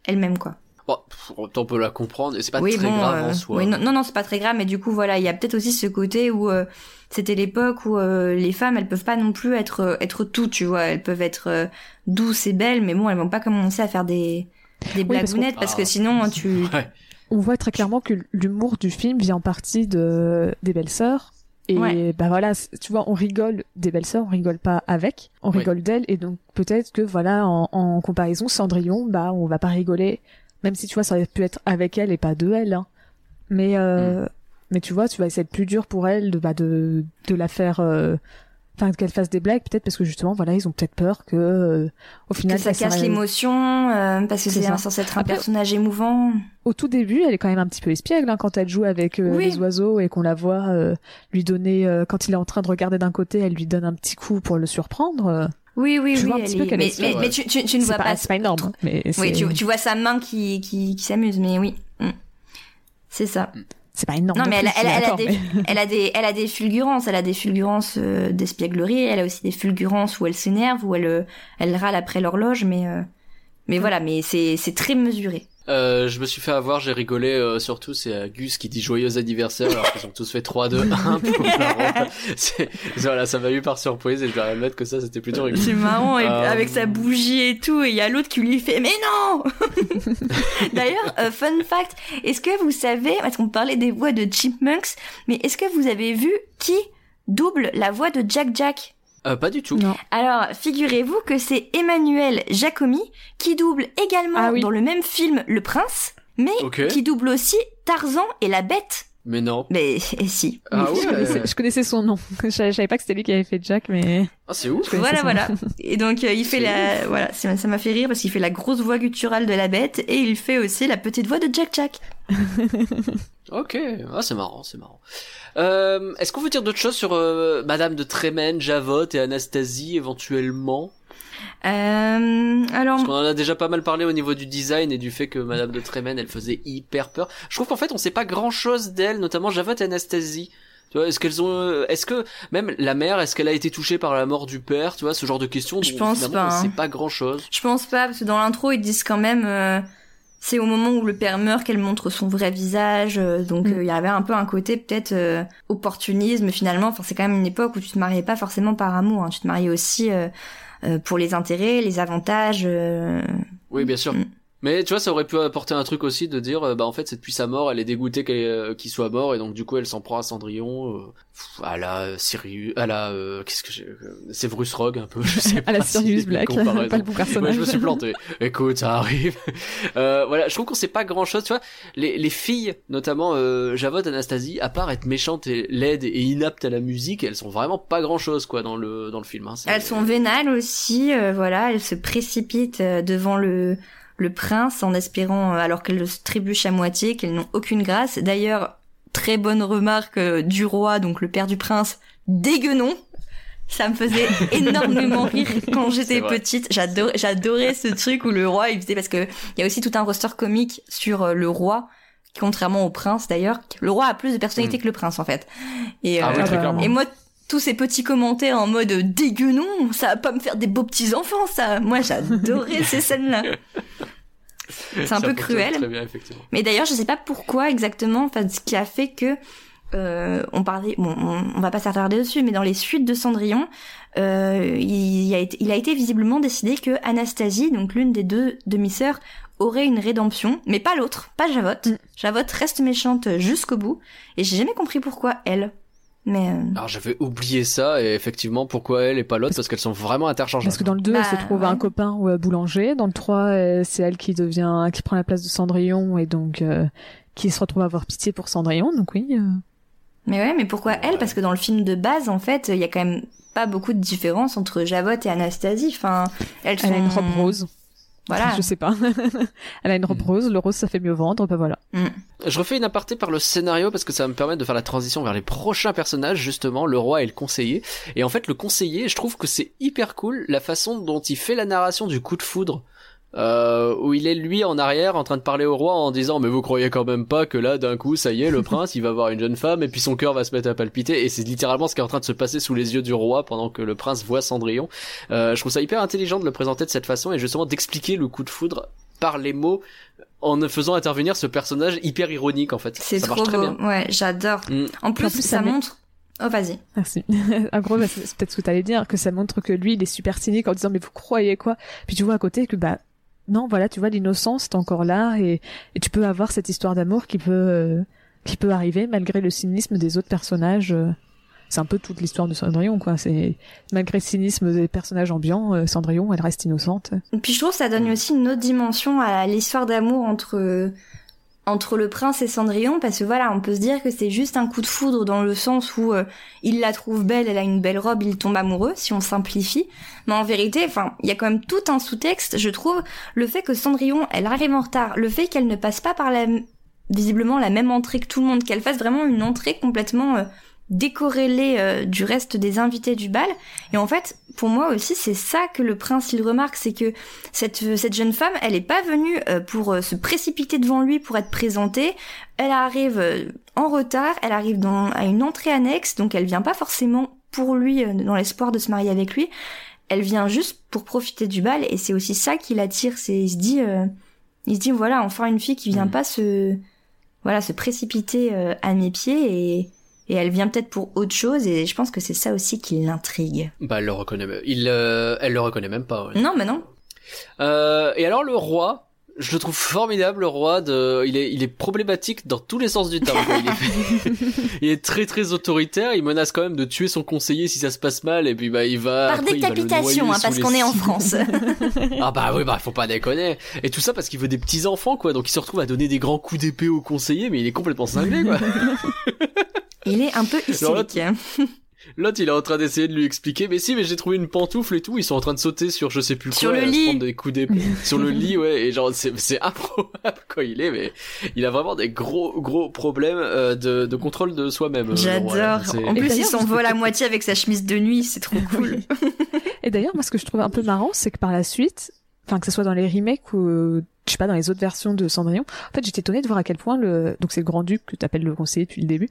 elle-même quoi. Bon, on peut la comprendre et c'est pas oui très bon grave euh, en soi. oui, non non non, c'est pas très grave mais du coup voilà il y a peut-être aussi ce côté où euh, c'était l'époque où euh, les femmes elles peuvent pas non plus être euh, être tout tu vois elles peuvent être euh, douces et belles mais bon elles vont pas commencer à faire des des parce blagounettes parce, que Ah. sinon tu Ouais. On voit très clairement que l'humour du film vient en partie de des belles sœurs. Et Ouais. bah voilà, tu vois, on rigole des belles sœurs, on rigole pas avec, on Oui. rigole d'elles, et donc peut-être que voilà, en, en comparaison, Cendrillon, bah on va pas rigoler, même si tu vois, ça aurait pu être avec elle et pas de elle. Hein. Mais euh, mais tu vois, tu vas essayer de plus dur pour elle de bah de de la faire, euh, enfin qu'elle fasse des blagues, peut-être parce que justement, voilà, ils ont peut-être peur que euh, au final que ça casse l'émotion euh, parce que C'est censé être un Après- personnage émouvant. au tout début, elle est quand même un petit peu espiègle hein, quand elle joue avec euh, Oui. les oiseaux et qu'on la voit euh, lui donner, euh, quand il est en train de regarder d'un côté, elle lui donne un petit coup pour le surprendre. euh, Oui, oui, Tu oui. vois un petit peu est- qu'elle mais, est mais, mais tu, tu, tu ne vois pas, pas. c'est pas énorme, mais Oui, c'est tu, tu vois sa main qui, qui, qui s'amuse, mais oui. Mm. C'est ça. C'est pas énorme. Non, mais elle, a des, mais- elle a des, elle a des fulgurances. Elle a des fulgurances euh, d'espièglerie. Elle a aussi des fulgurances où elle s'énerve, où elle, euh, elle râle après l'horloge, mais, euh, mais voilà, mais c'est, c'est très mesuré. Euh, je me suis fait avoir, j'ai rigolé euh, surtout, c'est euh, Gus qui dit joyeux anniversaire alors qu'ils ont tous fait 3, 2, 1 pour la ronde. C'est- Voilà, ça m'a eu par surprise et je dois admettre que ça c'était plutôt rigolo. C'est marrant, et Euh, avec sa bougie et tout, et il y a l'autre qui lui fait « Mais non !» D'ailleurs, euh, fun fact, est-ce que vous savez, parce qu'on parlait des voix de Chipmunks, mais est-ce que vous avez vu qui double la voix de Jack Jack? Euh, pas du tout. Non. Alors, figurez-vous que c'est Emmanuel Jacomi qui double également Ah oui. dans le même film Le Prince, mais qui double aussi Tarzan et la Bête. Mais non. Mais et si. Ah je, connaissais, ouais. je connaissais son nom. Je savais, je savais pas que c'était lui qui avait fait Jack, mais Ah, c'est ouf. Voilà, voilà. nom. Et donc euh, il fait la, voilà, ça ça m'a fait rire parce qu'il fait la grosse voix gutturale de la bête et il fait aussi la petite voix de Jack Jack. Ok, ah, c'est marrant, c'est marrant. Euh, Est-ce qu'on veut dire d'autres choses sur euh, Madame de Trémène, Javotte et Anastasie éventuellement? Euh, alors, Parce qu'on en a déjà pas mal parlé au niveau du design et du fait que Madame de Trémène, elle faisait hyper peur. Je trouve qu'en fait, on sait pas grand-chose d'elle, notamment Javotte et Anastasie. Tu vois, est-ce qu'elles ont, euh, est-ce que même la mère, est-ce qu'elle a été touchée par la mort du père, tu vois, ce genre de questions. Je dont, pense pas, On hein. sait pas grand-chose. je pense pas parce que dans l'intro ils disent quand même, euh, c'est au moment où le père meurt qu'elle montre son vrai visage, euh, donc Mm. euh, il y avait un peu un côté peut-être euh, opportunisme finalement. Enfin, c'est quand même une époque où tu te mariais pas forcément par amour, hein. tu te mariais aussi euh, euh, pour les intérêts, les avantages. euh, Oui, bien sûr. Mm. Mais tu vois, ça aurait pu apporter un truc aussi de dire, euh, bah en fait, c'est depuis sa mort, elle est dégoûtée qu'elle, euh, qu'il soit mort et donc du coup, elle s'en prend à Cendrillon, euh, à la euh, Sirius, à la, euh, qu'est-ce que j'ai, euh, Severus Rogue un peu, je sais pas. À la si Sirius une Black, pas le bon Ouais, personnage. je me suis planté. Écoute, ça arrive. Euh, voilà, je trouve qu'on sait pas grand chose, tu vois. Les, les filles, notamment euh, Javotte, Anastasie, à part être méchantes et laides et inaptes à la musique, elles sont vraiment pas grand chose, quoi, dans le, dans le film. Hein. C'est- Elles sont vénales aussi, euh, voilà, elles se précipitent euh, devant le le prince en espérant, euh, alors qu'elles le trébuchent à moitié, qu'elles n'ont aucune grâce. D'ailleurs, très bonne remarque euh, du roi, donc le père du prince, dégueunon. Ça me faisait énormément rire quand j'étais petite. J'adorais, j'adorais ce truc où le roi, il faisait parce que il y a aussi tout un roster comique sur euh, le roi, contrairement au prince d'ailleurs. Le roi a plus de personnalité que le prince en fait. Et, Ah oui, euh, et moi, tous ces petits commentaires en mode dégueunon, ça va pas me faire des beaux petits enfants, ça. Moi, j'adorais ces scènes-là. C'est un Ça peu cruel. Très bien, effectivement. Mais d'ailleurs, je sais pas pourquoi exactement, enfin, ce qui a fait que euh, on parlait, bon, on, on va pas s'attarder dessus, mais dans les suites de Cendrillon, euh, il, y a été, il a été visiblement décidé que Anastasie, donc l'une des deux demi-sœurs, aurait une rédemption, mais pas l'autre, pas Javotte. Mm. Javotte reste méchante jusqu'au bout, et j'ai jamais compris pourquoi elle. Mais euh, Alors j'avais oublié ça et effectivement pourquoi elle et pas l'autre? Parce qu'elles sont vraiment interchangeables. Parce que dans le 2, Bah, elle se trouve ouais. un copain ou un boulanger. Dans le 3, euh, c'est elle qui devient, qui prend la place de Cendrillon et donc euh, qui se retrouve à avoir pitié pour Cendrillon. Donc oui. euh, Mais ouais, mais pourquoi elle? Parce que dans le film de base, en fait, il y a quand même pas beaucoup de différence entre Javotte et Anastasie. Enfin, elles sont... Elle a une robe rose. Voilà. Je sais pas. elle a une robe Mm. rose. Le rose, ça fait mieux vendre. Bah voilà. Je refais une aparté par le scénario parce que ça va me permettre de faire la transition vers les prochains personnages, justement, le roi et le conseiller. Et en fait, le conseiller, je trouve que c'est hyper cool la façon dont il fait la narration du coup de foudre. Euh, où il est lui en arrière en train de parler au roi en disant mais vous croyez quand même pas que là d'un coup ça y est le prince il va voir une jeune femme et puis son cœur va se mettre à palpiter et c'est littéralement ce qui est en train de se passer sous les yeux du roi pendant que le prince voit Cendrillon euh, je trouve ça hyper intelligent de le présenter de cette façon et justement d'expliquer le coup de foudre par les mots en ne faisant intervenir ce personnage hyper ironique en fait C'est trop marche très beau. bien Ouais, j'adore. Mm. En plus, En plus, ça ça montre. Oh, vas-y. Merci. en gros, bah, c'est c'est peut-être ce que t'allais dire, que ça montre que lui, il est super cynique en disant mais vous croyez quoi? Puis tu vois à côté que bah non, voilà, tu vois l'innocence est encore là et, et tu peux avoir cette histoire d'amour qui peut euh, qui peut arriver malgré le cynisme des autres personnages. euh. C'est un peu toute l'histoire de Cendrillon, quoi. C'est malgré le cynisme des personnages ambiants, euh, Cendrillon, elle reste innocente. Et Puis je trouve que ça donne aussi une autre dimension à l'histoire d'amour entre entre le prince et Cendrillon parce que voilà on peut se dire que c'est juste un coup de foudre dans le sens où euh, il la trouve belle elle a une belle robe il tombe amoureux si on simplifie. Mais en vérité enfin il y a quand même tout un sous-texte je trouve le fait que Cendrillon elle arrive en retard le fait qu'elle ne passe pas par la visiblement la même entrée que tout le monde qu'elle fasse vraiment une entrée complètement euh, décorrélée euh, du reste des invités du bal et en fait pour moi aussi c'est ça que le prince il remarque c'est que cette, cette jeune femme, elle est pas venue euh, pour euh, se précipiter devant lui pour être présentée. Elle arrive euh, en retard, elle arrive dans, à une entrée annexe, donc elle vient pas forcément pour lui, euh, dans l'espoir de se marier avec lui. Elle vient juste pour profiter du bal, et c'est aussi ça qui l'attire. C'est, il se dit, euh, il se dit, voilà, enfin une fille qui vient Mhm. pas se, voilà, se précipiter euh, à mes pieds, et, et elle vient peut-être pour autre chose, et je pense que c'est ça aussi qui l'intrigue. bah elle le reconnaît il euh, elle le reconnaît même pas ouais. Non, mais non. Euh, et alors le roi, je le trouve formidable le roi. De, il est, il est problématique dans tous les sens du terme. Il, est, il est très très autoritaire. Il menace quand même de tuer son conseiller si ça se passe mal. Et puis bah il va Par après, va décapitation, hein, parce qu'on les est en. France. Ah bah oui bah faut pas déconner. Et tout ça parce qu'il veut des petits enfants quoi. Donc il se retrouve à donner des grands coups d'épée au conseiller, mais il est complètement cinglé quoi. Il est un peu hystérique. L'autre, il est en train d'essayer de lui expliquer, mais si, mais j'ai trouvé une pantoufle et tout, ils sont en train de sauter sur je sais plus quoi, Sur le se lit. prendre des coups d'épée. sur le lit, ouais, et genre, c'est, c'est improbable quand il est, mais il a vraiment des gros, gros problèmes euh, de, de contrôle de soi-même. euh. J'adore. C'est- En Et plus, il d'ailleurs, s'envole à moitié avec sa chemise de nuit, c'est trop cool. Et d'ailleurs, moi, ce que je trouve un peu marrant, c'est que par la suite, enfin que ce soit dans les remakes ou je sais pas dans les autres versions de Cendrillon, en fait, j'étais étonnée de voir à quel point le donc c'est le grand duc que t'appelles le conseiller depuis le début.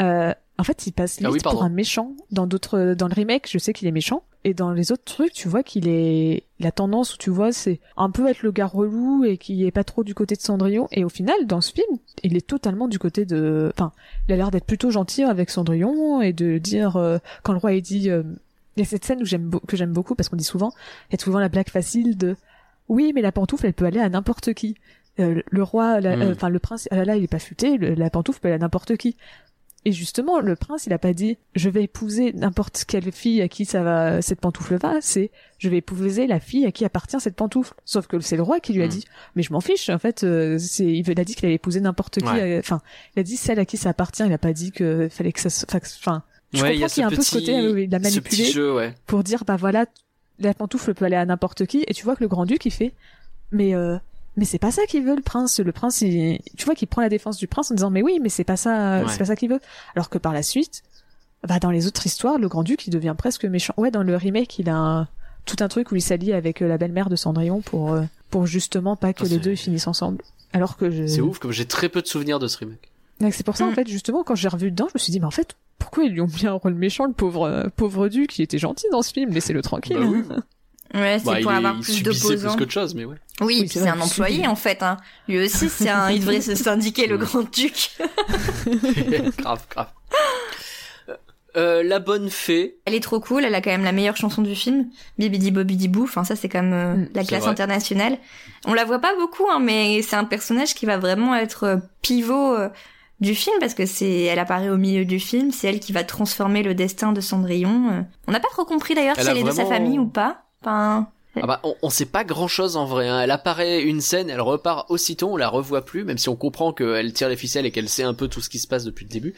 Euh, en fait, il passe Ah oui, pour un méchant. Dans d'autres, dans le remake, je sais qu'il est méchant, et dans les autres trucs, tu vois qu'il est la tendance où tu vois, c'est un peu être le gars relou et qui est pas trop du côté de Cendrillon. Et au final, dans ce film, il est totalement du côté de, enfin, il a l'air d'être plutôt gentil avec Cendrillon et de dire euh, quand le roi est dit, euh, il y a cette scène où j'aime que j'aime beaucoup parce qu'on dit souvent, il y a souvent la blague facile de oui, mais la pantoufle, elle peut aller à n'importe qui. Euh, le roi, la- Mm. euh, enfin le prince, ah là là, il est pas futé, le- la pantoufle peut aller à n'importe qui. Et justement, le prince, il a pas dit je vais épouser n'importe quelle fille à qui ça va, cette pantoufle va. C'est je vais épouser la fille à qui appartient cette pantoufle. Sauf que c'est le roi qui lui a Mm. dit mais je m'en fiche. En fait, euh, c'est il a dit qu'il allait épouser n'importe qui. Ouais. euh, Enfin, il a dit celle à qui ça appartient. Il a pas dit que fallait que ça. se- Enfin, je Ouais, comprends qu'il y a un peu ce côté, euh, oui, il a ce manipulé petit jeu, ouais. pour dire bah voilà la pantoufle peut aller à n'importe qui et tu vois que le grand duc il fait mais euh, mais c'est pas ça qu'il veut le prince le prince il, tu vois qu'il prend la défense du prince en disant mais oui mais c'est pas ça Ouais. c'est pas ça qu'il veut alors que par la suite bah dans les autres histoires le grand duc il devient presque méchant ouais dans le remake il a un- tout un truc où il s'allie avec euh, la belle-mère de Cendrillon pour euh, pour justement pas que Ah, les deux ils finissent ensemble alors que je... C'est ouf, comme j'ai très peu de souvenirs de ce remake. Donc, c'est pour ça, en Mm. fait, justement, quand j'ai revu dedans, je me suis dit, mais en fait, pourquoi ils lui ont mis un rôle méchant, le pauvre, euh, pauvre duc, qui était gentil dans ce film, laissez-le tranquille. Bah oui. Ouais, c'est Bah, pour il, avoir plus d'opposants. plus qu'autre chose, mais ouais. Oui, Oui, puis c'est c'est vrai, un employé en fait. Hein. Lui aussi, c'est un... il devrait se syndiquer le grand-duc. grave, grave. Euh, euh, la bonne fée. Elle est trop cool, elle a quand même la meilleure chanson du film, Bibidi Bobidi Boo, enfin ça c'est quand même euh, Mm, la c'est classe vrai. internationale. On la voit pas beaucoup, hein, mais c'est un personnage qui va vraiment être euh, pivot euh, du film parce que c'est, elle apparaît au milieu du film, c'est elle qui va transformer le destin de Cendrillon. euh. On n'a pas trop compris d'ailleurs Elle si elle est de sa famille ou pas. Ah bah, on, on sait pas grand chose en vrai. Hein. Elle apparaît une scène, elle repart aussitôt, on la revoit plus, même si on comprend qu'elle tire les ficelles et qu'elle sait un peu tout ce qui se passe depuis le début.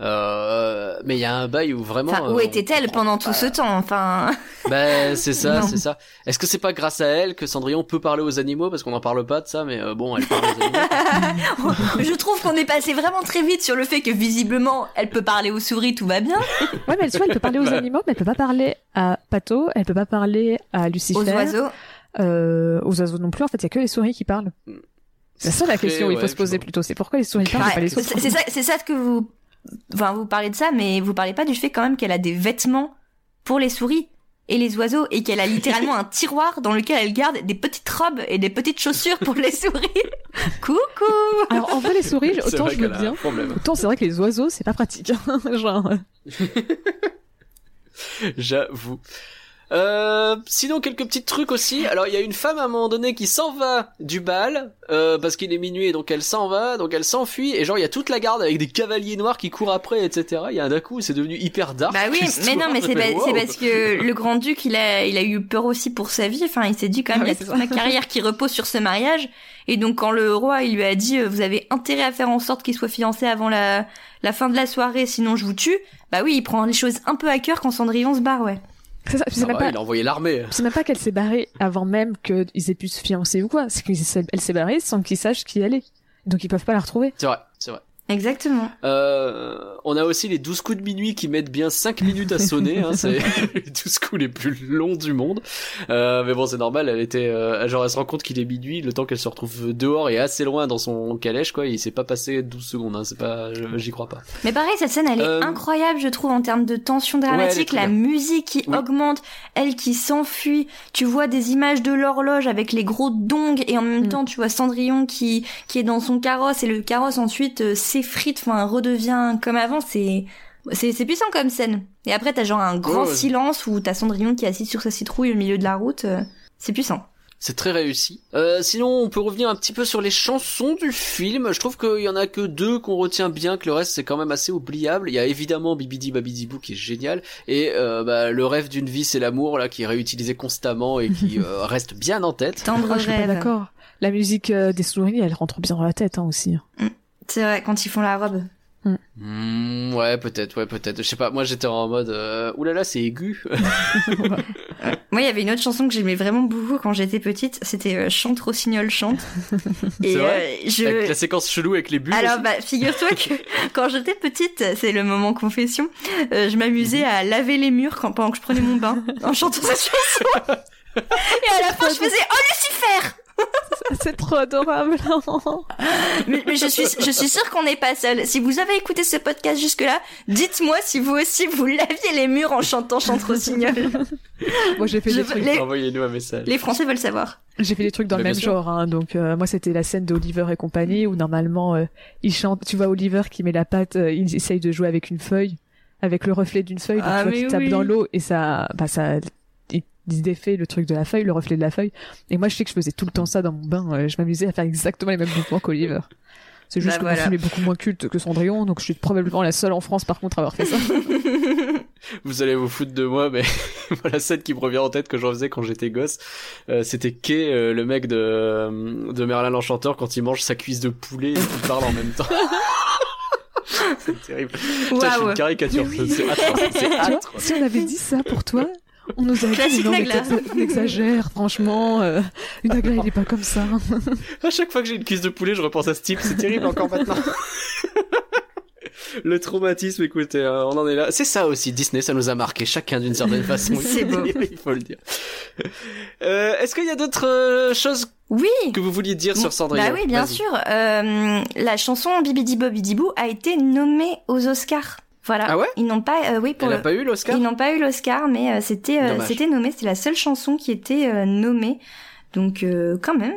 Euh, mais il y a un bail où vraiment. enfin, euh, où on était-elle pendant pas. tout ce temps Enfin, Ben c'est ça, c'est ça. Est-ce que c'est pas grâce à elle que Cendrillon peut parler aux animaux? Parce qu'on en parle pas de ça, mais euh, bon, elle parle aux animaux. je trouve qu'on est passé vraiment très vite sur le fait que visiblement elle peut parler aux souris, tout va bien. Ouais, mais soit elle peut parler aux animaux, mais elle peut pas parler à Pato, elle peut pas parler à Lucifer, Aux oiseaux. euh, aux oiseaux non plus. En fait, il y a que les souris qui parlent. C'est ça la question, il faut ouais, se poser plutôt. C'est pourquoi les souris parlent, et Ouais, pas les souris? c'est ça, c'est ça que vous, enfin, vous parlez de ça, mais vous parlez pas du fait quand même qu'elle a des vêtements pour les souris et les oiseaux et qu'elle a littéralement un tiroir dans lequel elle garde des petites robes et des petites chaussures pour les souris. Coucou. Alors en vrai, les souris, autant je veux bien. problème. Autant c'est vrai que les oiseaux, c'est pas pratique. Genre, euh, J'avoue. Euh, sinon quelques petits trucs aussi. Alors il y a une femme à un moment donné qui s'en va du bal euh, parce qu'il est minuit et donc elle s'en va, donc elle s'enfuit et genre il y a toute la garde avec des cavaliers noirs qui courent après etc. Il y a un d'un coup c'est devenu hyper dark. Bah oui, mais non, mais c'est wow. parce que le grand duc, il a, il a eu peur aussi pour sa vie. Enfin, il s'est dit quand même, Ah il y a c'est toute ma carrière qui repose sur ce mariage. Et donc, quand le roi, il lui a dit, euh, vous avez intérêt à faire en sorte qu'il soit fiancé avant la, la fin de la soirée, sinon je vous tue. Bah oui, il prend les choses un peu à cœur quand Cendrillon se barre, ouais. C'est ça. Puis c'est Ah même bah, pas. il a envoyé l'armée. C'est même pas qu'elle s'est barrée avant même qu'ils aient pu se fiancer ou quoi. C'est qu'elle s'est barrée sans qu'ils sachent qui elle est. Donc ils peuvent pas la retrouver. C'est vrai, c'est vrai. Exactement. Euh, on a aussi les 12 coups de minuit qui mettent bien 5 minutes à sonner, hein, c'est les 12 coups les plus longs du monde. Euh, mais bon, c'est normal, elle était, euh, genre elle se rend compte qu'il est minuit, le temps qu'elle se retrouve dehors et assez loin dans son calèche, quoi, il s'est pas passé 12 secondes, hein, c'est pas, j'y crois pas. Mais pareil, cette scène, elle est Euh, incroyable, je trouve, en termes de tension dramatique, la musique qui Oui. augmente, elle qui s'enfuit. Tu vois des images de l'horloge avec les gros dongs et en même Mm. temps, tu vois Cendrillon qui qui est dans son carrosse et le carrosse ensuite euh, s'effrite, enfin redevient comme avant. C'est c'est c'est puissant comme scène. Et après, t'as genre un grand ouais. silence où t'as Cendrillon qui est assis sur sa citrouille au milieu de la route. euh, C'est puissant. C'est très réussi. Euh, sinon, on peut revenir un petit peu sur les chansons du film. Je trouve qu'il y en a que deux qu'on retient bien, que le reste c'est quand même assez oubliable. Il y a évidemment Bibidi Babidi Boo qui est génial, et euh, bah, le rêve d'une vie c'est l'amour là qui est réutilisé constamment et qui euh, reste bien en tête. Tendre Ah, je suis pas rêve. d'accord. La musique euh, des souris, elle rentre bien dans la tête hein, aussi. C'est vrai quand ils font la robe. Hmm, ouais, peut-être, ouais, peut-être. Je sais pas. Moi, j'étais en mode, euh, oulala, c'est aigu. Moi, il y avait une autre chanson que j'aimais vraiment beaucoup quand j'étais petite. C'était euh, Chante Rossignol chante. Et vrai euh, je. Avec la séquence chelou avec les bulles. Alors, bah, figure-toi que quand j'étais petite, c'est le moment confession, euh, je m'amusais à laver les murs quand, pendant que je prenais mon bain en chantant cette chanson. Et à la fin, je faisais Oh Lucifer C'est trop adorable. mais, mais je suis, je suis sûre qu'on n'est pas seul. Si vous avez écouté ce podcast jusque-là, dites-moi si vous aussi vous laviez les murs en chantant Chante Rossignol. moi j'ai fait Je des trucs. les- Envoyez-nous un message. Les Français veulent savoir. J'ai fait des trucs dans Mais le même bien sûr. genre, hein. donc euh, moi c'était la scène d'Oliver et compagnie où normalement euh, il chante. Tu vois Oliver qui met la patte, euh, il essaye de jouer avec une feuille, avec le reflet d'une feuille, donc Ah, tu vois dans l'eau et ça, bah ça, défait le truc de la feuille, le reflet de la feuille. Et moi je sais que je faisais tout le temps ça dans mon bain. euh, je m'amusais à faire exactement les mêmes mouvements qu'Oliver. C'est juste Bah, que voilà. mon film est beaucoup moins culte que Cendrillon, donc je suis probablement la seule en France par contre à avoir fait ça. Vous allez vous foutre de moi, mais moi, la scène qui me revient en tête que j'en faisais quand j'étais gosse, euh, c'était Kay, euh, le mec de, euh, de Merlin l'Enchanteur, quand il mange sa cuisse de poulet et qu'il parle en même temps. c'est terrible. Putain, je suis une caricature. Oui. C'est si on avait dit ça pour toi, on nous dit Classique mais non t'exagères, franchement. Euh, une Nagla il est pas comme ça. À chaque fois que j'ai une cuisse de poulet, je repense à ce type. C'est terrible encore maintenant. Le traumatisme, écoutez, euh, on en est là. C'est ça aussi, Disney, ça nous a marqué chacun d'une certaine façon. C'est beau. Il faut le dire. Euh, Est-ce qu'il y a d'autres euh, choses Oui que vous vouliez dire sur Cendrillon? Bah oui, bien sûr. Euh, la chanson Bibidi Bobidi Boo a été nommée aux Oscars. Voilà. Ah ouais? Ils n'ont pas, euh, oui, pour Elle a le- pas eu l'Oscar? Ils n'ont pas eu l'Oscar, mais euh, c'était euh, c'était nommé. C'était la seule chanson qui était euh, nommée. Donc euh, quand même,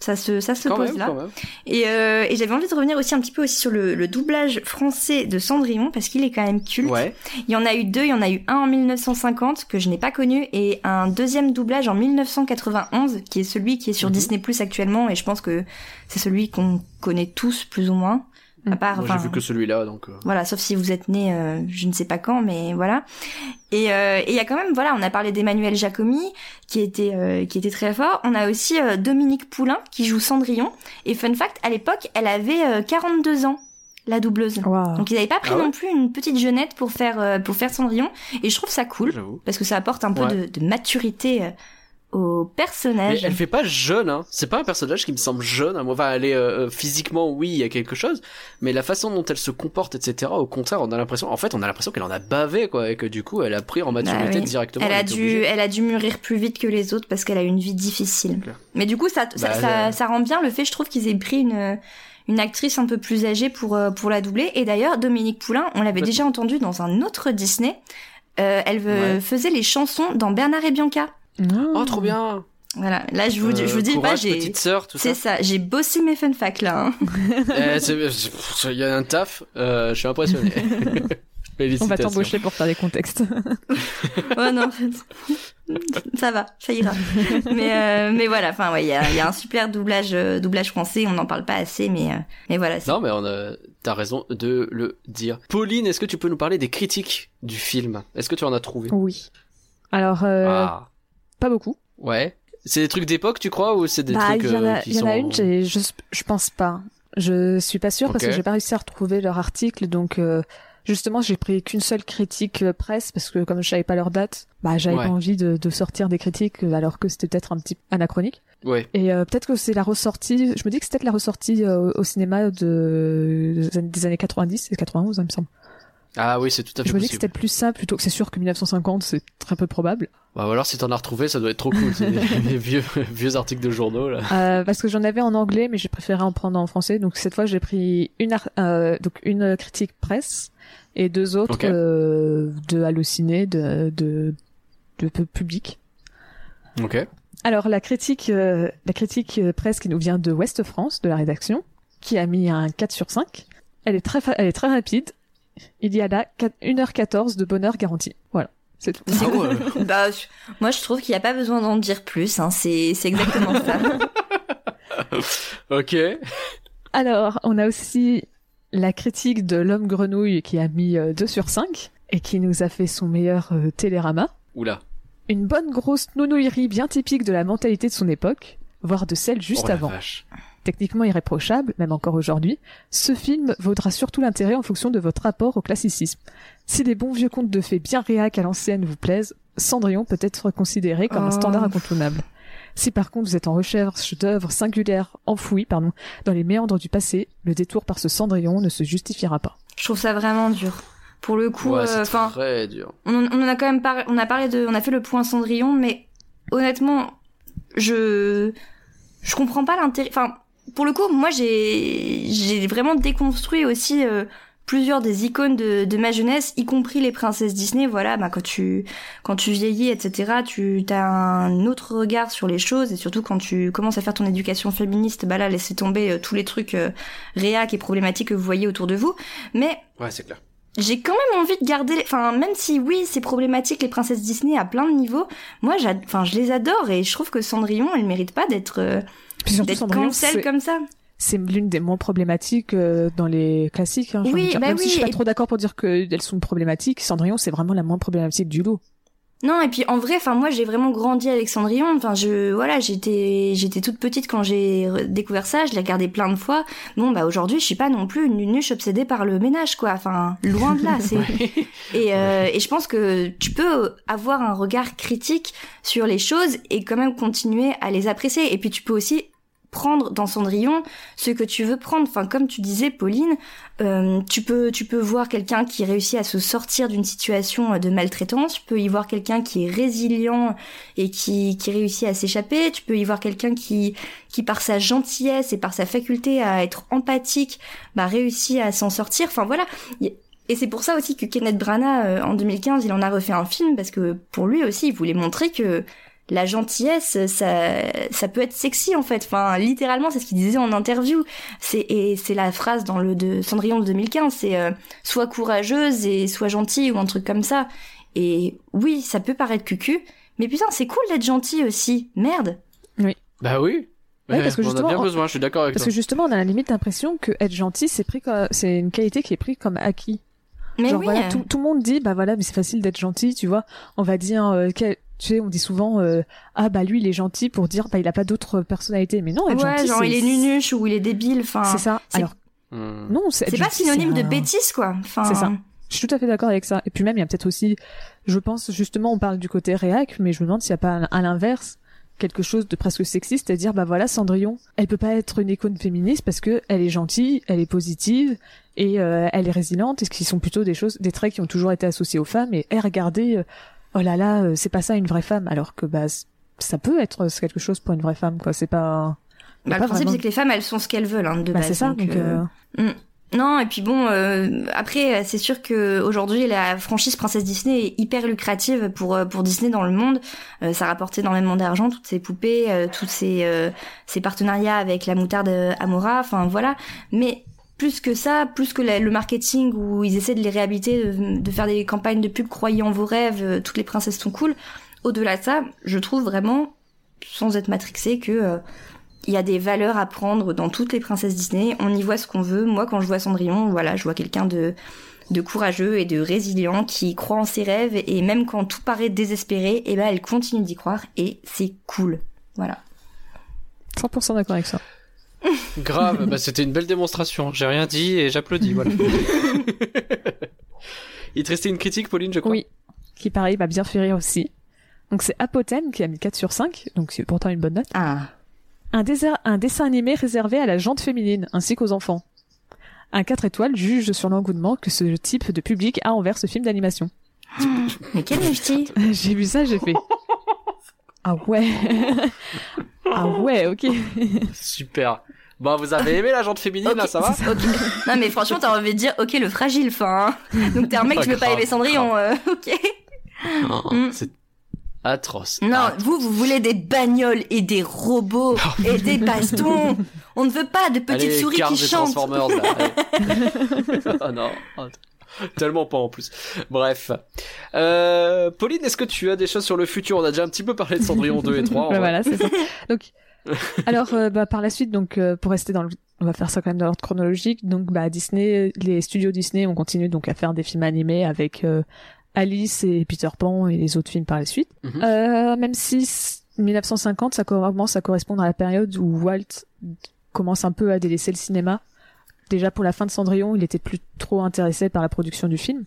ça se ça se Quand pose même, là. quand même. Et, euh, et j'avais envie de revenir aussi un petit peu aussi sur le, le doublage français de Cendrillon parce qu'il est quand même culte. Ouais. Il y en a eu deux. Il y en a eu un en 1950 que je n'ai pas connu et un deuxième doublage en 1991 qui est celui qui est sur Mhm. Disney Plus actuellement et je pense que c'est celui qu'on connaît tous plus ou moins. À part, Moi, j'ai vu que celui-là, donc. euh, voilà, sauf si vous êtes né, euh, je ne sais pas quand, mais voilà. Et euh, et il y a quand même, voilà, on a parlé d'Emmanuel Jacomi, qui était euh, qui était très fort. On a aussi euh, Dominique Poulain qui joue Cendrillon. Et fun fact, à l'époque, elle avait euh, 42 ans, la doubleuse. Waouh. Donc ils n'avaient pas pris Ah ouais non plus une petite jeunette pour faire euh, pour faire Cendrillon. Et je trouve ça cool J'avoue. parce que ça apporte un peu Ouais. de, de maturité euh, au Mais personnage. elle fait pas jeune, hein. C'est pas un personnage qui me semble jeune. moi. Enfin, elle est euh, physiquement, oui, il y a quelque chose, mais la façon dont elle se comporte, etc. Au contraire, on a l'impression, en fait, on a l'impression qu'elle en a bavé, quoi, et que du coup, elle a pris en maturité Bah oui. directement. Elle a dû, obligée. elle a dû mûrir plus vite que les autres parce qu'elle a eu une vie difficile. Mais du coup, ça, ça, Bah, ça, euh, ça rend bien le fait, je trouve, qu'ils aient pris une, une actrice un peu plus âgée pour, euh, pour la doubler. Et d'ailleurs, Dominique Poulain, on l'avait déjà entendu dans un autre Disney. Euh, elle euh, Ouais. faisait les chansons dans Bernard et Bianca. Oh, trop bien. Voilà. Là, je vous, Euh, je vous dis pas, courage, j'ai, petite sœur, tout ça. c'est ça, j'ai bossé mes fun facts là. hein. Eh, c'est- c'est- Il y a un taf. euh, je suis impressionné. On va t'embaucher pour faire des contextes. oh non, ça va, ça ira. mais euh, mais voilà, enfin ouais, il y a, y a un super doublage euh, doublage français, on n'en parle pas assez, mais euh, mais voilà. c'est- Non, mais on a... t'as raison de le dire. Pauline, est-ce que tu peux nous parler des critiques du film? Est-ce que tu en as trouvé? Oui. Alors, euh, Ah, pas beaucoup. ouais. C'est des trucs d'époque, tu crois, ou c'est des bah, trucs il y en euh, a, qui il y en sont... a une, je, je pense pas. Je suis pas sûre parce que j'ai pas réussi à retrouver leur article, donc euh, justement j'ai pris qu'une seule critique euh, presse parce que comme je savais pas leur date, bah j'avais Ouais. pas envie de, de sortir des critiques alors que c'était peut-être un petit anachronique. Ouais. Et euh, peut-être que c'est la ressortie. Je me dis que c'est peut-être la ressortie euh, au cinéma de des années- des années 90 et 91, il me semble. Ah oui, c'est tout à fait Je me dis que c'était plus ça plutôt que c'est sûr que 1950 c'est très peu probable. Bah, ou alors, si t'en as retrouvé, ça doit être trop cool. C'est des, vieux, vieux articles de journaux, là. Euh, parce que j'en avais en anglais, mais j'ai préféré en prendre en français. Donc cette fois, j'ai pris une euh, donc une critique presse et deux autres euh, de halluciné de de de peu public. Ok. Alors la critique euh, la critique euh, presse qui nous vient de Ouest France, de la rédaction, qui a mis un 4 sur 5. Elle est très elle est très rapide. Il y a là 4 1h14 de bonheur garanti. Voilà, c'est tout. Ah ouais. Bah, je- moi je trouve qu'il n'y a pas besoin d'en dire plus, hein, c'est c'est exactement ça. ok. Alors, on a aussi la critique de l'homme grenouille qui a mis euh, 2 sur 5 et qui nous a fait son meilleur euh, télérama. Oula. Une bonne grosse nounouillerie bien typique de la mentalité de son époque, voire de celle juste Oh la avant. vache. Techniquement irréprochable, même encore aujourd'hui, ce film vaudra surtout l'intérêt en fonction de votre rapport au classicisme. Si les bons vieux contes de fées bien réac à l'ancienne vous plaisent, Cendrillon peut être considéré comme un Oh. standard incontournable. Si par contre vous êtes en recherche d'œuvres singulières enfouies pardon, dans les méandres du passé, le détour par ce Cendrillon ne se justifiera pas. je trouve ça vraiment dur. Pour le coup, Ouais, euh, c'est enfin, très dur. on, on en a quand même parlé, on a parlé de, on a fait le point Cendrillon, mais honnêtement, je, je comprends pas l'intérêt. Enfin, pour le coup, moi j'ai, j'ai vraiment déconstruit aussi euh, plusieurs des icônes de, de ma jeunesse, y compris les princesses Disney. Voilà, bah quand tu, quand tu vieillis, etc., tu as un autre regard sur les choses et surtout quand tu commences à faire ton éducation féministe, bah là, laissez tomber euh, tous les trucs euh, réac et problématiques que vous voyez autour de vous. Mais Ouais, c'est clair. j'ai quand même envie de garder, enfin même si oui c'est problématique les princesses Disney à plein de niveaux, moi j'ad- enfin je les adore et je trouve que Cendrillon elle mérite pas d'être euh, Puis surtout d'être Cendrillon, cancel c'est- comme ça. c'est l'une des moins problématiques euh, dans les classiques. Hein, Oui, bah Même si je suis pas trop d'accord pour dire qu'elles sont problématiques, Cendrillon c'est vraiment la moins problématique du lot. Non et puis en vrai, enfin moi j'ai vraiment grandi avec Cendrillon. Enfin je voilà j'étais j'étais toute petite quand j'ai découvert ça, je l'ai regardé plein de fois. Bon bah aujourd'hui je suis pas non plus une nunuche obsédée par le ménage quoi. Enfin loin de là c'est. Et, euh, et je pense que tu peux avoir un regard critique sur les choses et quand même continuer à les apprécier. Et puis tu peux aussi prendre dans Cendrillon ce que tu veux prendre. Enfin, comme tu disais, Pauline, euh, tu peux tu peux voir quelqu'un qui réussit à se sortir d'une situation de maltraitance. Tu peux y voir quelqu'un qui est résilient et qui qui réussit à s'échapper. Tu peux y voir quelqu'un qui qui par sa gentillesse et par sa faculté à être empathique, bah réussit à s'en sortir. Enfin voilà. Et c'est pour ça aussi que Kenneth Branagh, euh, en 2015, il en a refait un film, parce que pour lui aussi, il voulait montrer que la gentillesse, ça, ça peut être sexy en fait. Enfin, littéralement, c'est ce qu'il disait en interview. C'est et c'est la phrase dans le de Cendrillon de 2015, c'est euh, sois courageuse et sois gentille ou un truc comme ça. Et oui, ça peut paraître cucu, mais putain, c'est cool d'être gentil aussi. Merde. Bah oui. Ouais, parce que on a justement, bien en- besoin, je suis d'accord avec Parce toi. que justement, on a la limite l'impression que être gentil, c'est pris comme, c'est une qualité qui est prise comme acquis. Mais Genre oui. voilà, tout, tout le monde dit, bah voilà, mais c'est facile d'être gentil, tu vois. On va dire, euh, quel- tu sais, on dit souvent, euh, ah bah lui il est gentil pour dire, bah il a pas d'autre personnalité. Mais non, être ouais, gentil, genre il est nunuche ou il est débile. Enfin, C'est ça. c'est- Alors Hmm. non, c'est pas gentil, synonyme de un- bêtise quoi. Enfin, C'est ça. Je suis tout à fait d'accord avec ça. Et puis même, il y a peut-être aussi, je pense justement, on parle du côté réac, mais je me demande s'il n'y a pas à l'inverse quelque chose de presque sexiste, c'est-à-dire bah voilà Cendrillon, elle peut pas être une icône féministe parce que elle est gentille, elle est positive et euh, elle est résiliente, et ce qui sont plutôt des choses, des traits qui ont toujours été associés aux femmes. Et eh, regardez, euh, oh là là, euh, c'est pas ça une vraie femme, alors que bah ça peut être euh, quelque chose pour une vraie femme, quoi. C'est pas. Bah, pas le principe vraiment- c'est que les femmes elles sont ce qu'elles veulent hein, de Bah, base. c'est ça. donc, euh, euh, Non, et puis bon, euh, après, c'est sûr que aujourd'hui la franchise Princesse Disney est hyper lucrative pour pour Disney dans le monde. Euh, ça rapporte énormément d'argent, toutes ces poupées, euh, tous ces euh, ces partenariats avec la moutarde Amora, enfin voilà. Mais plus que ça, plus que le marketing où ils essaient de les réhabiliter, de, faire des campagnes de pub, croyez en vos rêves, euh, toutes les princesses sont cool. Au-delà de ça, je trouve vraiment, sans être matrixée, que euh, il y a des valeurs à prendre dans toutes les princesses Disney. On y voit ce qu'on veut. Moi, quand je vois Cendrillon, voilà, je vois quelqu'un de de courageux et de résilient qui croit en ses rêves et même quand tout paraît désespéré, eh ben elle continue d'y croire et c'est cool. Voilà. 100% d'accord avec ça. Grave, bah c'était une belle démonstration. J'ai rien dit et j'applaudis, voilà. Il te restait une critique, Pauline, je crois. Oui, qui pareil m'a bien fait rire aussi. Donc c'est Apoten qui a mis 4 sur 5, donc c'est pourtant une bonne note. Ah. Un, désert- un dessin animé réservé à la jante féminine ainsi qu'aux enfants. Un 4 étoiles juge sur l'engouement que ce type de public a envers ce film d'animation. Mais quel mufti j'ai vu ça, j'ai fait. Ah ouais. ah ouais, ok. Super. Bon, vous avez aimé la jante féminine, là, ça va. Non mais franchement t'as envie de dire ok le fragile fin. hein. Donc t'es un mec Oh, qui veut pas aimer Cendrillon, euh, ok. Oh, Mm. C'est atroce. Non, vous, vous voulez des bagnoles et des robots et des bastons. On ne veut pas de petites allez, souris qui chantent. Transformers, là. oh non. Tellement pas en plus. Bref. Euh, Pauline, est-ce que tu as des choses sur le futur? On a déjà un petit peu parlé de Cendrillon 2 et 3. en Bah voilà, c'est ça. Donc, alors, euh, bah, par la suite, donc, euh, pour rester dans le, on va faire ça quand même dans l'ordre chronologique. Donc, bah, Disney, les studios Disney ont continué donc à faire des films animés avec euh, Alice et Peter Pan et les autres films par la suite. Euh, même si s- 1950, ça commence à correspondre à la période où Walt commence un peu à délaisser le cinéma. Déjà pour la fin de Cendrillon, il était plus trop intéressé par la production du film.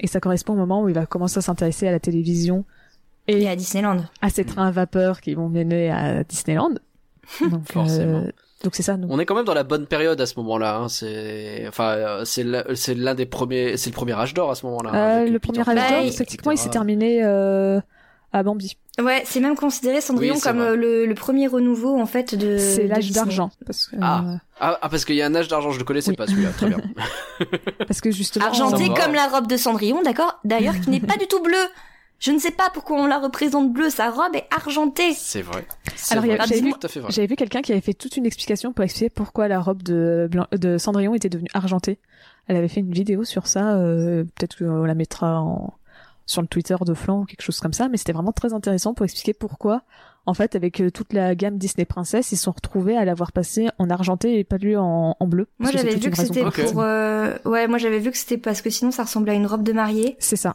Et ça correspond au moment où il va commencer à s'intéresser à la télévision et Et à Disneyland. à ces trains à vapeur qui vont mener à Disneyland. Donc, Forcément. euh, donc c'est ça. Donc, On est quand même dans la bonne période à ce moment-là. Hein. C'est, enfin, euh, c'est l'un c'est l'un des premiers, c'est le premier âge d'or à ce moment-là. euh, avec le Peter premier âge d'or, Bah, effectivement, il s'est terminé euh, à Bambi. Ouais, c'est même considéré Cendrillon Oui, comme euh, le, le premier renouveau en fait de. c'est l'âge d'argent. Parce que, Ah. euh, Ah, ah, parce qu'il y a un âge d'argent, je le connaissais Oui. pas celui-là. Très bien. parce que justement. Argenté comme la robe de Cendrillon, d'accord D'ailleurs, qui n'est pas du tout bleue. Je ne sais pas pourquoi on la représente bleue. Sa robe est argentée. C'est vrai. Alors, j'avais vu- vu quelqu'un qui avait fait toute une explication pour expliquer pourquoi la robe de, de Cendrillon était devenue argentée. Elle avait fait une vidéo sur ça. euh, Peut-être qu'on la mettra en, sur le Twitter de Flan ou quelque chose comme ça. Mais c'était vraiment très intéressant pour expliquer pourquoi, en fait, avec euh, toute la gamme Disney Princess, ils se sont retrouvés à l'avoir passé en argenté et pas lui en, en bleu. Moi, j'avais vu que c'était pour. euh, Ouais, moi j'avais vu que c'était parce que sinon ça ressemblait à une robe de mariée. C'est ça.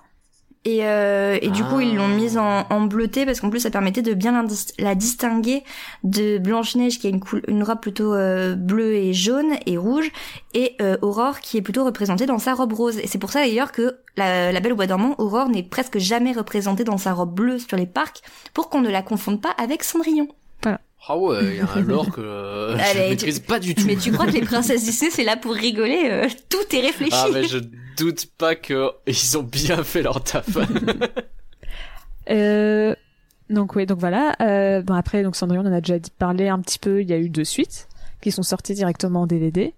Et, euh, et du coup, Ah. ils l'ont mise en, en bleuté parce qu'en plus, ça permettait de bien la distinguer de Blanche-Neige qui a une, une robe plutôt euh, bleue et jaune et rouge et euh, Aurore qui est plutôt représentée dans sa robe rose. Et c'est pour ça d'ailleurs que la, la Belle au Bois dormant, Aurore n'est presque jamais représentée dans sa robe bleue sur les parcs pour qu'on ne la confonde pas avec Cendrillon. Ah ouais, il y a un lore que euh, je Allez, maîtrise pas du tout. Mais tu crois que les princesses Disney c'est là pour rigoler euh, Tout est réfléchi. Ah mais je doute pas que ils ont bien fait leur taf. Euh, donc oui, donc voilà. Euh, bon après, donc Cendrillon, on en a déjà parlé un petit peu. Il y a eu deux suites qui sont sorties directement en DVD.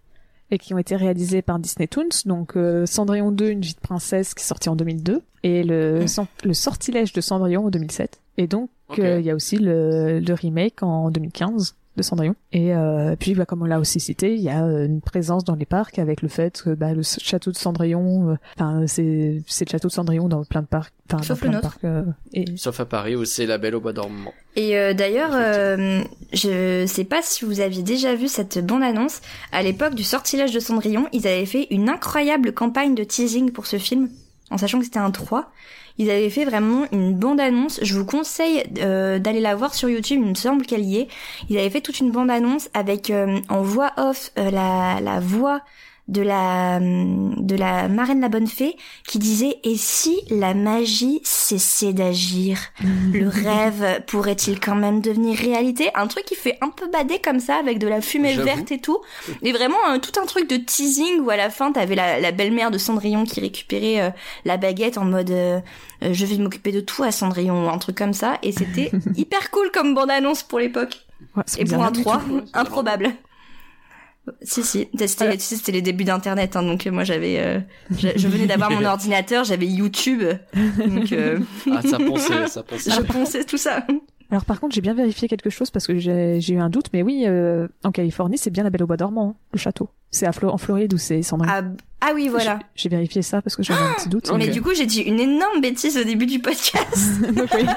et qui ont été réalisés par Disney Toons. Donc euh, Cendrillon 2, une vie de princesse qui est sortie en 2002 et le, le sortilège de Cendrillon en 2007. Et donc euh, il y a aussi le, le remake en 2015 de Cendrillon. Et euh, puis bah, comme on l'a aussi cité, il y a euh, une présence dans les parcs avec le fait que bah, le château de Cendrillon, euh, enfin c'est c'est le château de Cendrillon dans plein de parcs, enfin Sauf dans le plein de nôtre. parcs. euh, et Sauf à Paris où c'est la Belle au bois dormant. Et euh, d'ailleurs, euh, je sais pas si vous aviez déjà vu cette bande-annonce. À l'époque du sortilège de Cendrillon, ils avaient fait une incroyable campagne de teasing pour ce film, en sachant que c'était un 3. Ils avaient fait vraiment une bande-annonce. Je vous conseille euh, d'aller la voir sur YouTube, il me semble qu'elle y est. Ils avaient fait toute une bande-annonce avec euh, en voix off euh, la, la voix de la de la marraine la bonne fée qui disait et si la magie cessait d'agir le rêve pourrait-il quand même devenir réalité? Un truc qui fait un peu bader comme ça avec de la fumée verte et tout. Et vraiment euh, tout un truc de teasing où à la fin t'avais la, la belle-mère de Cendrillon qui récupérait euh, la baguette en mode euh, je vais m'occuper de tout à Cendrillon ou un truc comme ça. Et c'était hyper cool comme bande-annonce pour l'époque. Ouais, et pour un du 3 tout. improbable si si c'était Voilà. tu sais, c'était les débuts d'internet hein, donc euh, moi j'avais euh, je, je venais d'avoir mon ordinateur j'avais YouTube donc euh, Ah, ça ponçait, ça ponçait. je ponçais tout ça Alors par contre, j'ai bien vérifié quelque chose parce que j'ai j'ai eu un doute, mais oui, euh, en Californie, c'est bien la Belle au bois dormant, hein, le château. C'est à Flo- en Floride où c'est ah, ah oui voilà J'ai vérifié ça parce que j'avais un petit doute. mais Ok. du coup j'ai dit une énorme bêtise au début du podcast.